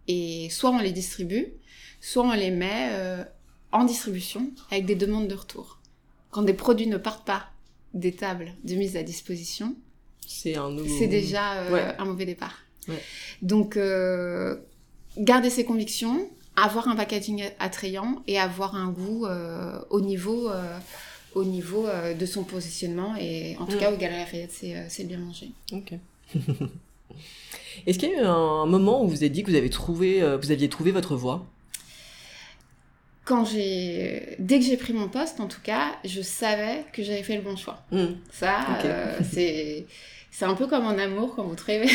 Et soit on les distribue, soit on les met euh, en distribution avec des demandes de retour. Quand des produits ne partent pas des tables de mise à disposition, c'est un C'est déjà euh, un mauvais départ. Ouais. Donc, euh, garder ses convictions, avoir un packaging attrayant et avoir un goût au niveau au niveau euh, de son positionnement. Et en tout mm. cas, au Galerie Lafayette, c'est, euh, bien mangé. Ok. (laughs) Est-ce qu'il y a eu un moment où vous avez dit que vous, avez trouvé, euh, vous aviez trouvé votre voie? Quand j'ai dès que j'ai pris mon poste en tout cas je savais que j'avais fait le bon choix mm. ça (laughs) c'est c'est un peu comme en amour quand vous trouvez (laughs)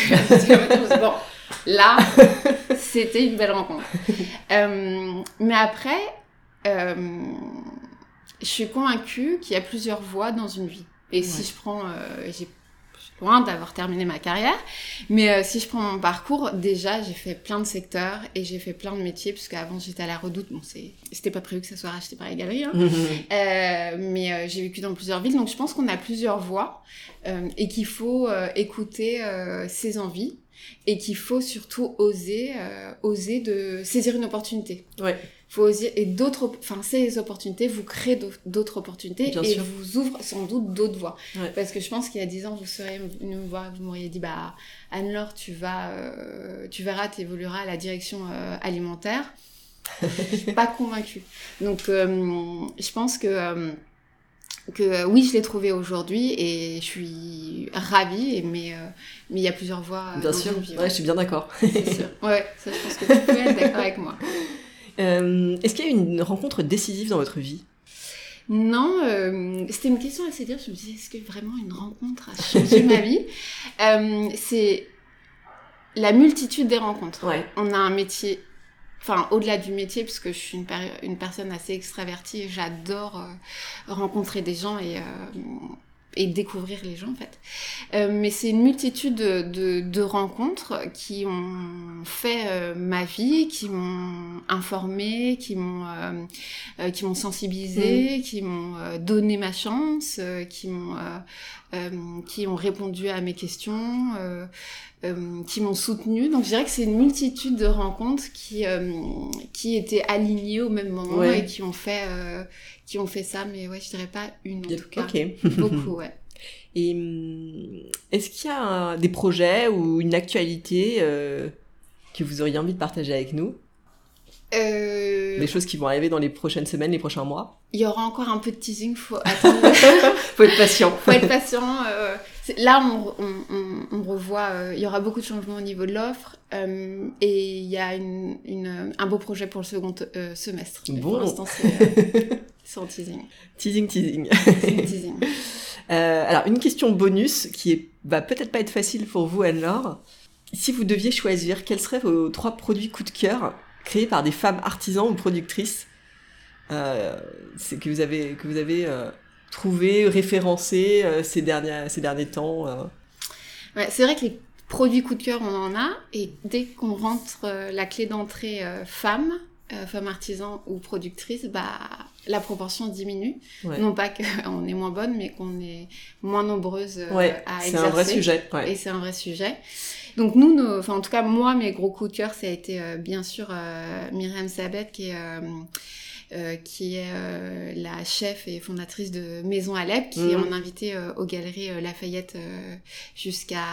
bon là c'était une belle rencontre mais après je suis convaincue qu'il y a plusieurs voies dans une vie. Et si je prends, euh, j'ai loin d'avoir terminé ma carrière, mais euh, si je prends mon parcours, déjà j'ai fait plein de secteurs et j'ai fait plein de métiers, puisque avant j'étais à la Redoute, bon c'était pas prévu que ça soit racheté par les galeries, hein. (laughs) euh, mais euh, j'ai vécu dans plusieurs villes, donc je pense qu'on a plusieurs voies et qu'il faut écouter ses envies et qu'il faut surtout oser, oser de saisir une opportunité. Ouais. Faut oser et d'autres enfin ces opportunités vous créent d'autres opportunités et vous ouvrent sans doute d'autres voies. Parce que je pense qu'il y a dix ans vous seriez venu me voir vous m'auriez dit bah Anne-Laure tu vas euh, tu verras tu évolueras à la direction euh, alimentaire. (laughs) Je suis pas convaincue. Donc euh, je pense que que oui, je l'ai trouvé aujourd'hui et je suis ravie, mais mais il y a plusieurs voies. Bien sûr, ouais. je suis bien d'accord. Ouais, ça, je pense que tu peux être d'accord avec moi. (laughs) Euh, est-ce qu'il y a eu une rencontre décisive dans votre vie? Non, euh, c'était une question assez dure. Je me disais, est-ce que vraiment une rencontre a changé ma vie? Euh, C'est la multitude des rencontres. On a un métier, enfin au-delà du métier, parce que je suis une, une personne assez extravertie, j'adore rencontrer des gens et et découvrir les gens en fait. Euh, mais c'est une multitude de, de, rencontres qui ont fait euh, ma vie, qui m'ont informé, qui m'ont euh, qui m'ont sensibilisé, mm. qui m'ont donné ma chance, qui m'ont qui ont répondu à mes questions, qui m'ont soutenu. Donc je dirais que c'est une multitude de rencontres qui qui étaient alignées au même moment et qui ont fait qui ont fait ça, mais ouais, je dirais pas une en tout cas. (laughs) Beaucoup, ouais. Et hum, est-ce qu'il y a des projets ou une actualité euh, que vous auriez envie de partager avec nous? Euh... Des choses qui vont arriver dans les prochaines semaines, les prochains mois Il y aura encore un peu de teasing, faut (laughs) attendre. faut être patient. faut être patient. Euh, là, on, on, on revoit, euh, il y aura beaucoup de changements au niveau de l'offre et il y a une, une, un beau projet pour le second semestre. Bon. Pour l'instant, c'est en (laughs) teasing. Teasing, teasing. teasing. (laughs) alors, une question bonus qui va peut-être pas être facile pour vous, Anne-Laure. Si vous deviez choisir, quels seraient vos trois produits coup de cœur créé par des femmes artisans ou productrices euh, c'est que vous avez que vous avez euh, trouvé référencé euh, ces derniers ces derniers temps euh. ouais, c'est vrai que les produits coup de cœur on en a et dès qu'on rentre la clé d'entrée femme femme artisan ou productrice bah la proportion diminue. Non pas qu'on est moins bonne mais qu'on est moins nombreuse ouais, à exercer c'est un vrai sujet et c'est un vrai sujet donc nous, enfin en tout cas moi, mes gros coups de cœur, ça a été euh, bien sûr euh, Myriam Sabet qui est euh, qui est la chef et fondatrice de Maison Alep, qui est Mhm. en invité aux Galeries Lafayette jusqu'à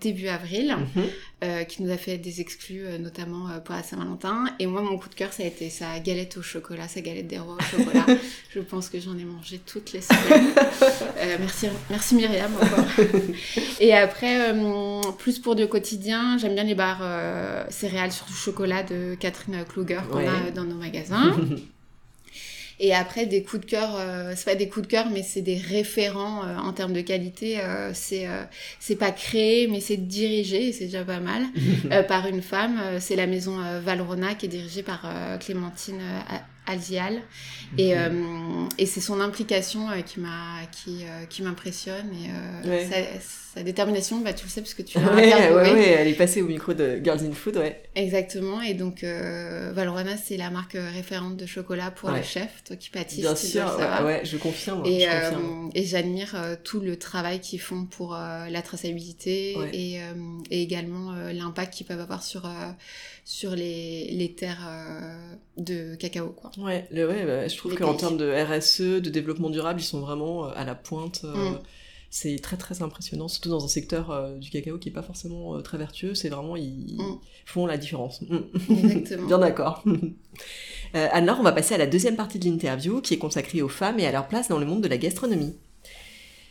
début avril, Mhm. euh, qui nous a fait des exclus, euh, notamment euh, pour la Saint-Valentin. Et moi, mon coup de cœur, ça a été sa galette au chocolat, sa galette des rois au chocolat. (laughs) Je pense que j'en ai mangé toutes les semaines. Euh, merci, merci Myriam encore. (laughs) Et après, euh, plus pour du quotidien, j'aime bien les bars euh, céréales, surtout chocolat de Catherine Kluger qu'on Ouais. a euh, dans nos magasins. (laughs) Et après, des coups de cœur, euh, c'est pas des coups de cœur, mais c'est des référents euh, en termes de qualité. euh, c'est euh, c'est pas créé, mais c'est dirigé, et c'est déjà pas mal, (laughs) euh, par une femme. Euh, c'est la maison Valrona qui est dirigée par Clémentine Alzial. Et, euh, et c'est son implication euh, qui m'a qui, euh, qui m'impressionne et euh, Ouais. sa, sa détermination, bah, tu le sais parce que tu l'as ouais, ouais, ouais, elle est passée au micro de Girls in Food, ouais. Exactement, et donc euh, Valrhona, c'est la marque euh, référente de chocolat pour Ouais. le chef, toi qui pâtisses, Bien sûr, ouais, je confirme. Et, euh, j'admire euh, tout le travail qu'ils font pour euh, la traçabilité et, et également l'impact qu'ils peuvent avoir sur, sur les, les terres de cacao. Quoi. Ouais, le- ouais, bah, je trouve qu'en termes de RSE, de développement durable, ils sont vraiment à la pointe. Mm. C'est très très impressionnant, surtout dans un secteur euh, du cacao qui est pas forcément euh, très vertueux. C'est vraiment ils Mm. font la différence. Mm. Exactement. (laughs) Bien d'accord. (laughs) Euh, Anne-Laure, on va passer à la deuxième partie de l'interview qui est consacrée aux femmes et à leur place dans le monde de la gastronomie.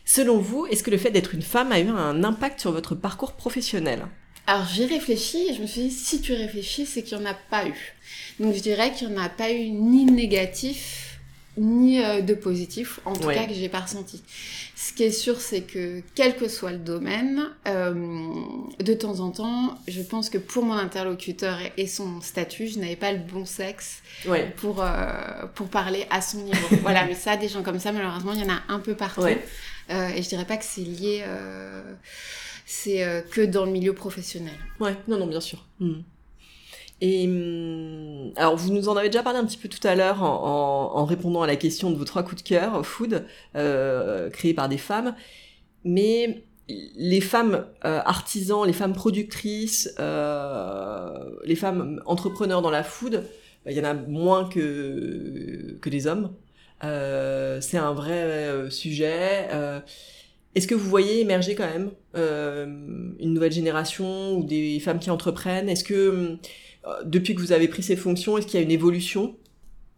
Selon vous, est-ce que le fait d'être une femme a eu un impact sur votre parcours professionnel? Alors j'ai réfléchi et je me suis dit, si tu réfléchis, c'est qu'il n'y en a pas eu. Donc je dirais qu'il n'y en a pas eu ni négatif, ni euh, de positif, en tout Ouais. cas que j'ai pas ressenti. Ce qui est sûr, c'est que quel que soit le domaine, euh, de temps en temps, je pense que pour mon interlocuteur et son statut, je n'avais pas le bon sexe Ouais. pour, euh, pour parler à son niveau. (laughs) voilà, mais ça, des gens comme ça, malheureusement, il y en a un peu partout. Ouais. Euh, et je dirais pas que c'est lié, c'est que dans le milieu professionnel. Ouais, non, non, bien sûr. Mm. Et hum, alors, vous nous en avez déjà parlé un petit peu tout à l'heure en, répondant à la question de vos trois coups de cœur food euh, créés par des femmes, mais les femmes euh, artisans, les femmes productrices, euh, les femmes entrepreneurs dans la food, bah, il y en a moins que que des hommes. Euh, c'est un vrai sujet. Est-ce que vous voyez émerger quand même une nouvelle génération ou des femmes qui entreprennent? Est-ce que euh, depuis que vous avez pris ces fonctions, est-ce qu'il y a une évolution?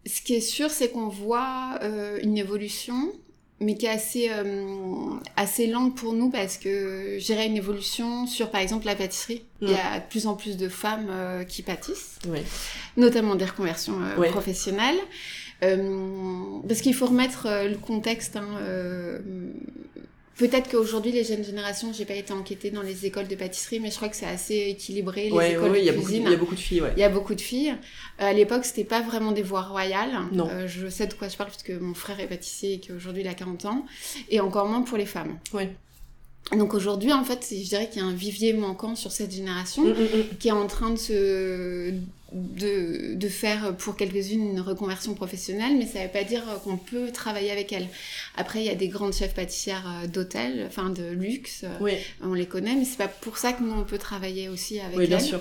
Ce qui est sûr, c'est qu'on voit euh, une évolution, mais qui est assez, euh, assez lente pour nous parce que j'irais une évolution sur, par exemple, la pâtisserie. Il y a de plus en plus de femmes euh, qui pâtissent, Oui. notamment des reconversions euh, professionnelles. Euh, parce qu'il faut remettre euh, le contexte. hein, euh, Peut-être qu'aujourd'hui, les jeunes générations, j'ai pas été enquêtée dans les écoles de pâtisserie, mais je crois que c'est assez équilibré, les Ouais, écoles ouais, il de a beaucoup, cuisine. il y a beaucoup de filles, ouais. Il y a beaucoup de filles. Euh, à l'époque, c'était pas vraiment des voies royales. Non. Euh, je sais de quoi je parle parce que mon frère est pâtissier et qu'aujourd'hui il a 40 ans. Et encore moins pour les femmes. Ouais. Donc aujourd'hui, en fait, je dirais qu'il y a un vivier manquant sur cette génération Mm, mm, mm. qui est en train de se de, de faire pour quelques-unes une reconversion professionnelle, mais ça ne veut pas dire qu'on peut travailler avec elles. Après, il y a des grandes chefs pâtissières euh, d'hôtel, enfin de luxe, euh, Oui, on les connaît, mais c'est pas pour ça que nous on peut travailler aussi avec oui, bien elles. sûr.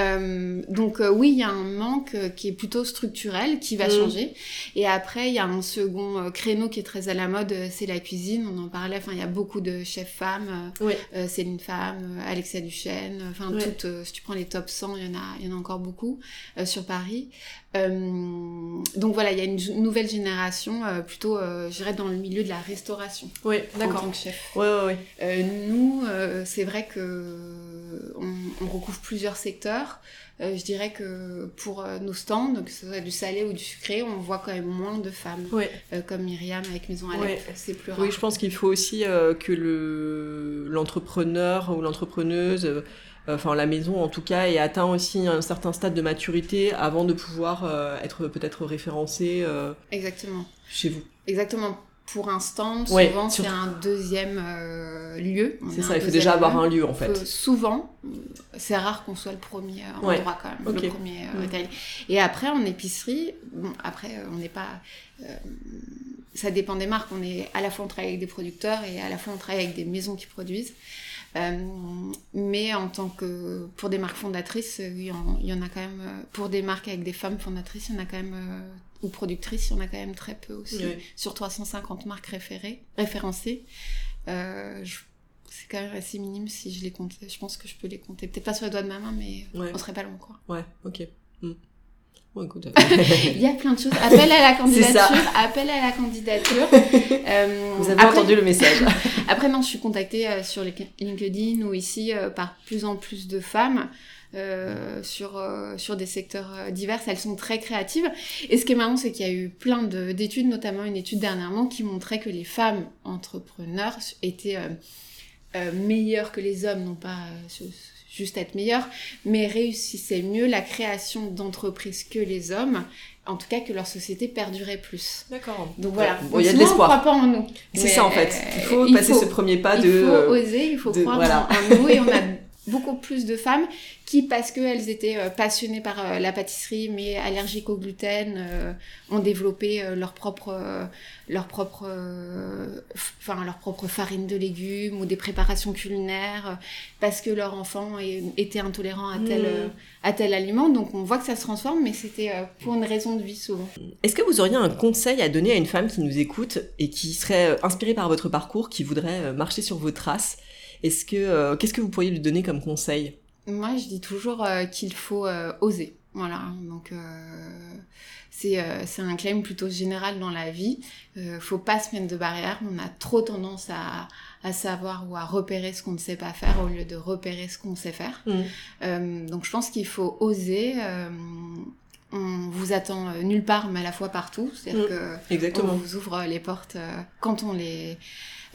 Euh, donc euh, oui, il y a un manque euh, qui est plutôt structurel, qui va Mm. changer. Et après, il y a un second créneau qui est très à la mode, c'est la cuisine. On en parlait. Enfin, il y a beaucoup de chefs femmes. Oui. Céline Femme, Alexia Duchesne. Enfin, toutes. si tu prends les top 100, il y en a, il y en a encore beaucoup sur Paris. Donc voilà, il y a une nouvelle génération, plutôt, je dirais, dans le milieu de la restauration Oui, en d'accord. tant que chef. Ouais, ouais. Euh, nous, c'est vrai que on, on recouvre plusieurs secteurs. Euh, je dirais que pour euh, nos stands, que ce soit du salé ou du sucré, on voit quand même moins de femmes, Ouais. euh, comme Myriam avec Maison Alep. Ouais. C'est plus rare. Oui, je pense qu'il faut aussi euh, que le l'entrepreneur ou l'entrepreneuse, enfin la maison en tout cas, ait atteint aussi un certain stade de maturité avant de pouvoir être peut-être référencé euh, Exactement. chez vous. Exactement. Pour un stand, Ouais, souvent c'est un deuxième euh, lieu. C'est a ça, il faut déjà avoir un lieu en fait. Faut- souvent, euh, c'est rare qu'on soit le premier euh, Ouais. endroit quand même, le premier euh, Mm. Et après, en épicerie, bon, après, euh, on n'est pas. euh, ça dépend des marques. On est à la fois on travaille avec des producteurs et à la fois on travaille avec des maisons qui produisent. Mais en tant que pour des marques fondatrices, il y, en, il y, en, a quand même. Pour des marques avec des femmes fondatrices, il y en a quand même ou productrices, il y en a quand même très peu aussi. Sur 350 marques référées, référencées. Euh, c'est quand même assez minime si je les comptais. Je pense que je peux les compter. Peut-être pas sur les doigts de ma main, mais on serait pas long, quoi. Ouais, ok. Hmm. Bon, écoute. (laughs) Il y a plein de choses. Appel à la (laughs) candidature. Appel à la candidature. Euh, (laughs) Vous avez entendu le message. après, non, je suis contactée euh, sur LinkedIn ou ici par plus en plus de femmes. Euh, sur, euh, sur des secteurs euh, divers. Elles sont très créatives. Et ce qui est marrant, c'est qu'il y a eu plein d'études, notamment une étude dernièrement, qui montrait que les femmes entrepreneurs étaient meilleures que les hommes, non pas juste être meilleures, mais réussissaient mieux la création d'entreprises que les hommes en tout cas que leur société perdurait plus. D'accord. Donc voilà. il y a de l'espoir. On croit pas en nous. C'est ça en fait. Il faut passer ce premier pas de. Il faut oser, il faut croire en, nous et on a beaucoup plus de femmes qui, parce qu'elles étaient euh, passionnées par euh, la pâtisserie mais allergiques au gluten, euh, ont développé leur propre, leur propre, enfin leur propre farine de légumes ou des préparations culinaires parce que leur enfant était intolérant à tel, mmh. à tel aliment. Donc on voit que ça se transforme, mais c'était pour une raison de vie souvent. Est-ce que vous auriez un conseil à donner à une femme qui nous écoute et qui serait inspirée par votre parcours, qui voudrait marcher sur vos traces est-ce que euh, qu'est-ce que vous pourriez lui donner comme conseil? Moi, je dis toujours euh, qu'il faut euh, oser. Voilà, donc c'est un claim plutôt général dans la vie. faut pas se mettre de barrières. On a trop tendance à, à savoir ou à repérer ce qu'on ne sait pas faire au lieu de repérer ce qu'on sait faire. Mmh. donc je pense qu'il faut oser on vous attend nulle part, mais à la fois partout. C'est-à-dire mmh. que on vous ouvre les portes quand on les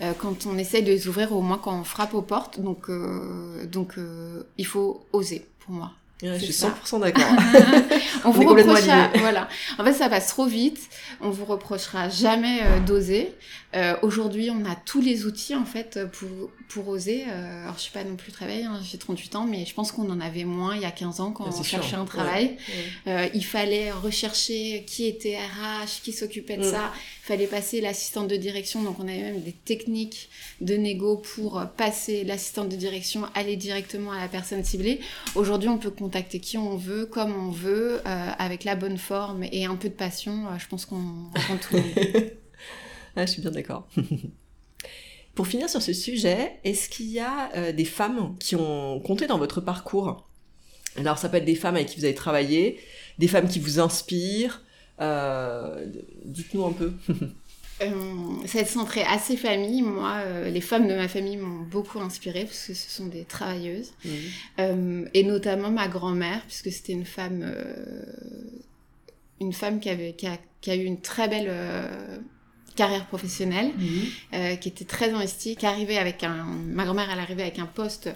euh, quand on essaye de les ouvrir, au moins quand on frappe aux portes. Donc, euh, donc euh, il faut oser, pour moi. je suis 100% d'accord. (laughs) on, vous reprochera, voilà. En fait, ça passe trop vite. On vous reprochera jamais d'oser. Aujourd'hui, on a tous les outils en fait pour pour oser. alors, je suis pas non plus très vieille, hein, j'ai 38 ans, mais je pense qu'on en avait moins il y a 15 ans quand ah, on cherchait un travail. il fallait rechercher qui était RH, qui s'occupait de mm. ça fallait passer l'assistante de direction, donc on avait même des techniques de négo pour passer l'assistante de direction, aller directement à la personne ciblée. Aujourd'hui, on peut contacter qui on veut, comme on veut, euh, avec la bonne forme et un peu de passion. Euh, je pense qu'on rencontre tout le monde. (laughs) ah, je suis bien d'accord. (laughs) Pour finir sur ce sujet, est-ce qu'il y a euh, des femmes qui ont compté dans votre parcours? Alors, ça peut être des femmes avec qui vous avez travaillé, des femmes qui vous inspirent, dites-nous un peu. (laughs) euh, ça centré assez famille. Moi, euh, les femmes de ma famille m'ont beaucoup inspirée parce que ce sont des travailleuses. Euh, et notamment ma grand-mère, puisque c'était une femme, une femme qui, avait, qui a, qui, a, eu une très belle carrière professionnelle, mhm. euh, qui était très investie, qui arrivait avec un... Ma grand-mère, elle arrivait avec un poste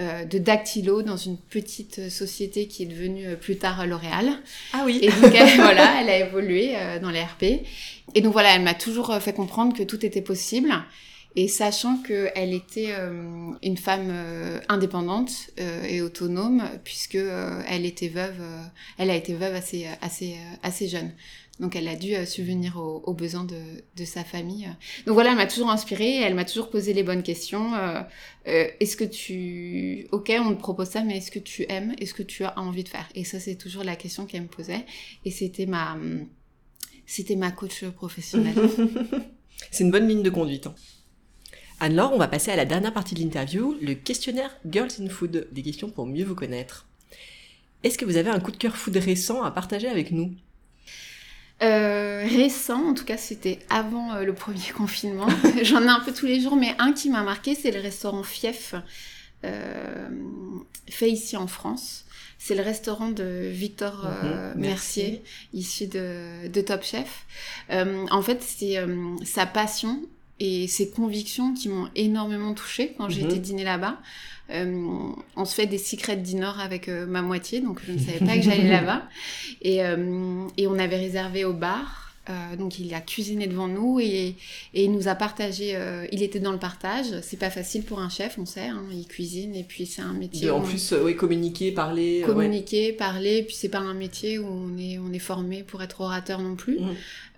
euh, de dactylo dans une petite société qui est devenue euh, plus tard L'Oréal. Ah oui Et donc, elle, (laughs) voilà, elle a évolué dans les RP. Et donc voilà, elle m'a toujours fait comprendre que tout était possible. Et sachant qu'elle était une femme indépendante et autonome, puisque elle était veuve, elle a été veuve assez, assez, assez jeune. Donc elle a dû euh, subvenir aux, besoins de, sa famille. Donc voilà, elle m'a toujours inspirée, elle m'a toujours posé les bonnes questions. Euh, euh, est-ce que tu... Ok, on te propose ça, mais est-ce que tu aimes Est-ce que tu as envie de faire? Et ça, c'est toujours la question qu'elle me posait. Et c'était ma... C'était ma coach professionnelle. (laughs) c'est une bonne ligne de conduite. Hein. Alors, on va passer à la dernière partie de l'interview, le questionnaire Girls in Food, des questions pour mieux vous connaître. Est-ce que vous avez un coup de cœur food récent à partager avec nous? Euh, récent, en tout cas c'était avant euh, le premier (laughs) confinement. J'en ai un peu tous les jours, mais un qui m'a marqué, c'est le restaurant Fief, euh, fait ici en France. C'est le restaurant de Victor euh, mhm, Mercier, issu de, de, Top Chef. en fait, c'est sa passion et ses convictions qui m'ont énormément touchée quand j'ai mhm. été dîner là-bas. Euh, on se fait des secret dinner avec euh, ma moitié, donc je ne savais (laughs) pas que j'allais là-bas. Et, euh, et, on avait réservé au bar. Euh, donc il a cuisiné devant nous et, et il nous a partagé. euh, il était dans le partage. C'est pas facile pour un chef, on sait. hein, il cuisine et puis c'est un métier. Où en on- plus, euh, oui, communiquer, parler. ouais. communiquer, parler, puis c'est pas un métier où on est, on est formé pour être orateur non plus.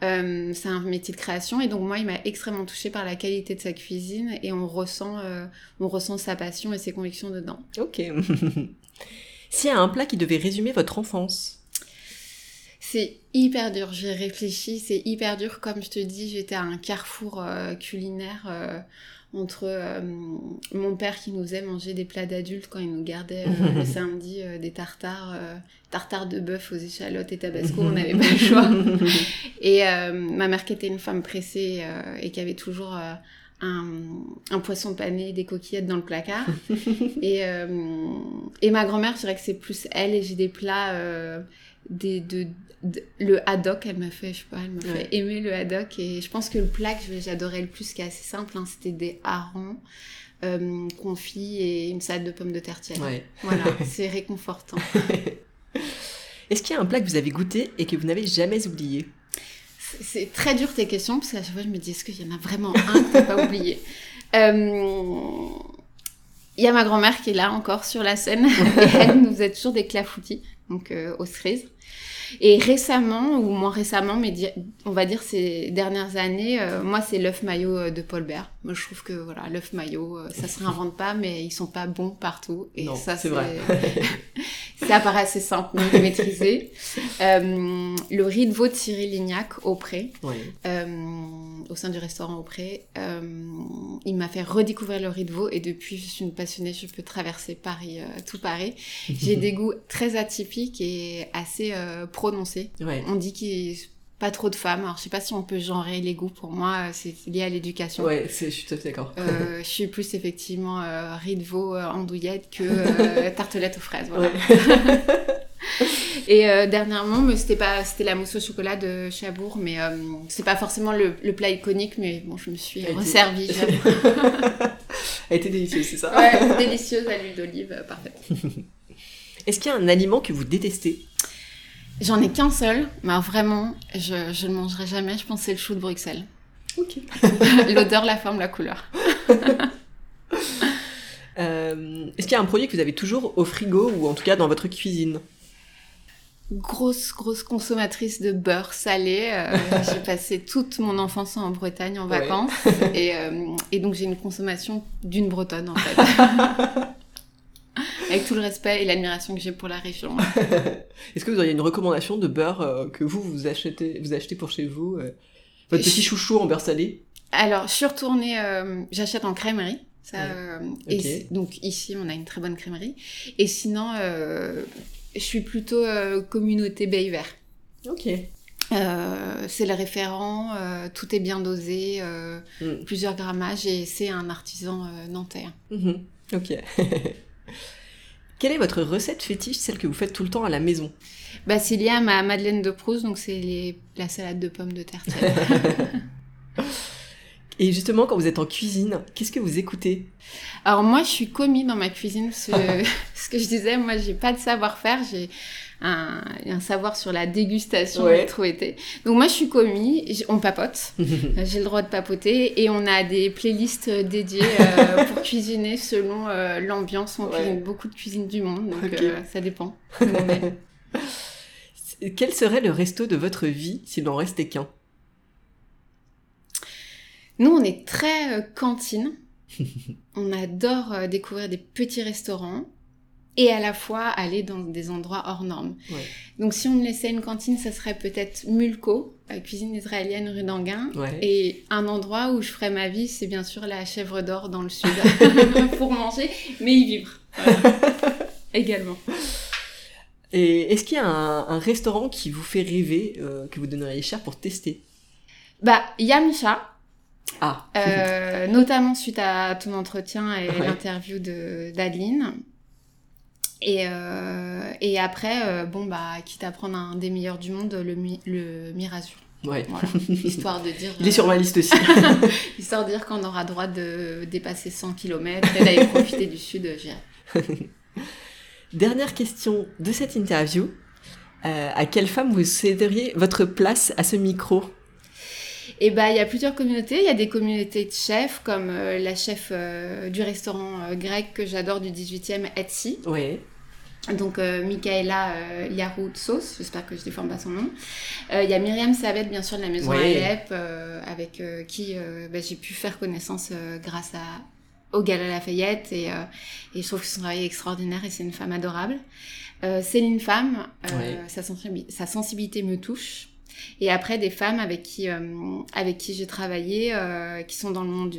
Euh, c'est un métier de création et donc moi il m'a extrêmement touchée par la qualité de sa cuisine et on ressent, on ressent sa passion et ses convictions dedans. Ok. (laughs) S'il y a un plat qui devait résumer votre enfance? C'est hyper dur, j'ai réfléchi, c'est hyper dur. Comme je te dis, j'étais à un carrefour euh, culinaire euh, entre euh, mon père qui nous faisait manger des plats d'adultes quand il nous gardait le (laughs) samedi des tartares, tartares de bœuf aux échalotes et tabasco, on n'avait pas le choix. (laughs) Et ma mère qui était une femme pressée et qui avait toujours un, un poisson pané, des coquillettes dans le placard. (laughs) et, et ma grand-mère, je dirais que c'est plus elle et j'ai des plats, des, de, de- le haddock, elle m'a fait, je sais pas, elle m'a Ouais. fait aimer le haddock. Et je pense que le plat que j'adorais le plus, qui est assez simple, hein, c'était des harengs. Euh, confits et une salade de pommes de terre tiède. Ouais. Voilà, (laughs) c'est réconfortant. (laughs) Est-ce qu'il y a un plat que vous avez goûté et que vous n'avez jamais oublié? C'est- C'est très dur tes questions parce qu'à chaque fois je me dis est-ce qu'il y en a vraiment un que t'as pas oublié? Euh, Il y a ma grand-mère qui est là encore sur la scène (laughs) et elle nous faisait toujours des clafoutis, donc euh, aux cerises. Et récemment, ou moins récemment, mais on va dire ces dernières années, euh, moi c'est l'œuf maillot euh, de Paul Bert. Moi je trouve que voilà, l'œuf maillot, euh, ça se réinvente pas, mais ils sont pas bons partout. Et Non, ça c'est vrai. (laughs) ça paraît assez simple de (laughs) maîtriser. Euh, le riz de veau Cyril Lignac au Pré, euh, au sein du restaurant au Pré, euh, il m'a fait redécouvrir le riz de veau et depuis je suis une passionnée, je peux traverser Paris, euh, tout Paris. J'ai (laughs) des goûts très atypiques et assez euh, prononcés. Ouais. On dit qu'il n'y a pas trop de femmes, alors je sais pas si on peut genrer les goûts, pour moi euh, c'est lié à l'éducation. Ouais, c'est- je suis tout à fait d'accord. Euh, (laughs) je suis plus effectivement euh, riz de veau euh, andouillette que euh, (laughs) tartelette aux fraises. Voilà. Ouais. (laughs) Et dernièrement, mais c'était pas, c'était la mousse au chocolat de Chabourg, mais c'est pas forcément le, le plat iconique, mais bon, je me suis Elle était- resservie. j'avoue. Elle était délicieuse, c'est ça ouais, délicieuse à l'huile d'olive, parfaite. Est-ce qu'il y a un aliment que vous détestez? J'en ai qu'un seul, mais alors vraiment, je, je le mangerai jamais. Je pense que c'est le chou de Bruxelles. Ok. (laughs) L'odeur, la forme, la couleur. (laughs) Euh, Est-ce qu'il y a un produit que vous avez toujours au frigo ou en tout cas dans votre cuisine? Grosse, grosse consommatrice de beurre salé. euh, (laughs) j'ai passé toute mon enfance en Bretagne en Ouais. vacances. Et, euh, et donc, j'ai une consommation d'une bretonne, en fait. Avec tout le respect et l'admiration que j'ai pour la région. (laughs) Est-ce que vous auriez une recommandation de beurre euh, que vous vous achetez, vous achetez pour chez vous euh, Votre petit chouchou en beurre salé? Alors, je suis retournée, euh, j'achète en crèmerie. Ça, Ouais. et Ok. c- donc ici, on a une très bonne crèmerie. Et sinon, je suis plutôt communauté Bay Vert. Ok. Euh, c'est le référent, euh, tout est bien dosé, euh, Mm. plusieurs grammages et c'est un artisan nantais. Mhm. Ok. (laughs) Quelle est votre recette fétiche, celle que vous faites tout le temps à la maison? Bah, c'est lié à ma Madeleine de Proust, donc c'est les- la salade de pommes de terre. (laughs) Et justement, quand vous êtes en cuisine, qu'est-ce que vous écoutez? Alors moi, je suis commis dans ma cuisine. Ce, (laughs) ce que je disais, moi, j'ai pas de savoir-faire, j'ai un, un savoir sur la dégustation Ouais. été. Donc moi, je suis commis, on papote, (laughs) j'ai le droit de papoter et on a des playlists dédiées euh, pour (laughs) cuisiner selon euh, l'ambiance. On Ouais. cuisine beaucoup de cuisine du monde, donc euh, ça dépend. (laughs) Quel serait le resto de votre vie s'il n'en restait qu'un? Nous, on est très euh, cantine. on adore euh, découvrir des petits restaurants et à la fois aller dans des endroits hors normes. Ouais. Donc, si on me laissait une cantine, ça serait peut-être Mulco, la cuisine israélienne rue d'Anguin. Ouais. Et un endroit où je ferais ma vie, c'est bien sûr la chèvre d'or dans le sud (laughs) pour manger, mais y vivre. Voilà. Également. Et est-ce qu'il y a un, un restaurant qui vous fait rêver, euh, que vous donneriez cher pour tester? Bah, Yamisha, Ah Euh, notamment suite à ton entretien et Ouais. l'interview de d'Adeline. Et, euh, et après, euh, bon, bah, quitte à prendre un des meilleurs du monde, le, Mi- le Mirazur. Ouais. Voilà. (laughs) Histoire de dire. Il est sur ma liste aussi. euh, (laughs) histoire de dire qu'on aura droit de dépasser 100 km et d'aller profiter du sud, euh, j'irai. (laughs) Dernière question de cette interview. Euh, à quelle femme vous céderiez votre place à ce micro? Et bah, il y a plusieurs communautés. Il y a des communautés de chefs, comme euh, la chef euh, du restaurant euh, grec que j'adore du 18e, Etsy. Oui. Donc, euh, Michaela euh, Yaroutsos, j'espère que je déforme pas son nom. Euh, Il y a Myriam Savet, bien sûr, de la maison. Alep, euh, avec euh, qui bah, j'ai pu faire connaissance grâce à, au Galerie Lafayette. Et, et je trouve que son travail est extraordinaire et c'est une femme adorable. Céline Femme, sa, sensibi- sa sensibilité me touche. Et après, des femmes avec qui, avec qui j'ai travaillé, qui sont dans le monde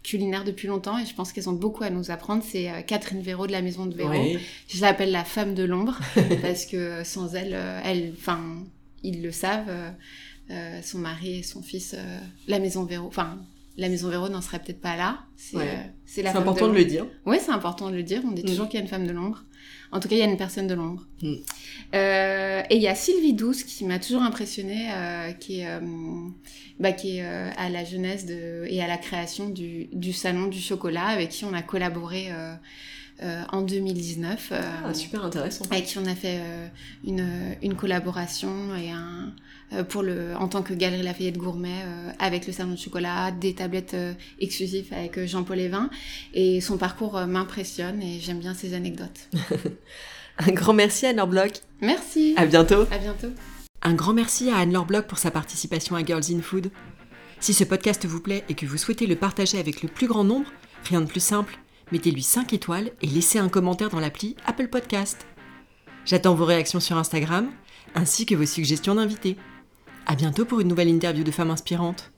euh, ah, culinaire depuis longtemps, et je pense qu'elles ont beaucoup à nous apprendre. C'est euh, Catherine Véro de la Maison de Véro. Oui. Je l'appelle la femme de l'ombre, (laughs) parce que sans elle, euh, elle, enfin, ils le savent, euh, son mari et son fils, euh, la Maison Véro, enfin, la Maison Véro n'en serait peut-être pas là. C'est Ouais. euh, important de le dire. Oui, c'est important de le dire. On dit Mm. toujours qu'il y a une femme de l'ombre. En tout cas, il y a une personne de l'ombre. Mm. Euh, et il y a Sylvie Douce qui m'a toujours impressionnée, euh, qui est, euh, bah, qui est à la jeunesse de, et à la création du, du Salon du Chocolat, avec qui on a collaboré en 2019. euh, Ah, super intéressant. avec qui on a fait une, une collaboration et un, pour le, en tant que Galerie Lafayette Gourmet euh, avec le salon de chocolat, des tablettes euh, exclusives avec euh, Jean-Paul Evin. Et son parcours euh, m'impressionne et j'aime bien ses anecdotes. (laughs) Un grand merci Anne-Laure Bloch. Merci. À bientôt. À bientôt. Un grand merci à Anne-Laure Bloch pour sa participation à Girls in Food. Si ce podcast vous plaît et que vous souhaitez le partager avec le plus grand nombre, rien de plus simple, mettez-lui 5 étoiles et laissez un commentaire dans l'appli Apple Podcast. J'attends vos réactions sur Instagram, ainsi que vos suggestions d'invités. À bientôt pour une nouvelle interview de femmes inspirantes.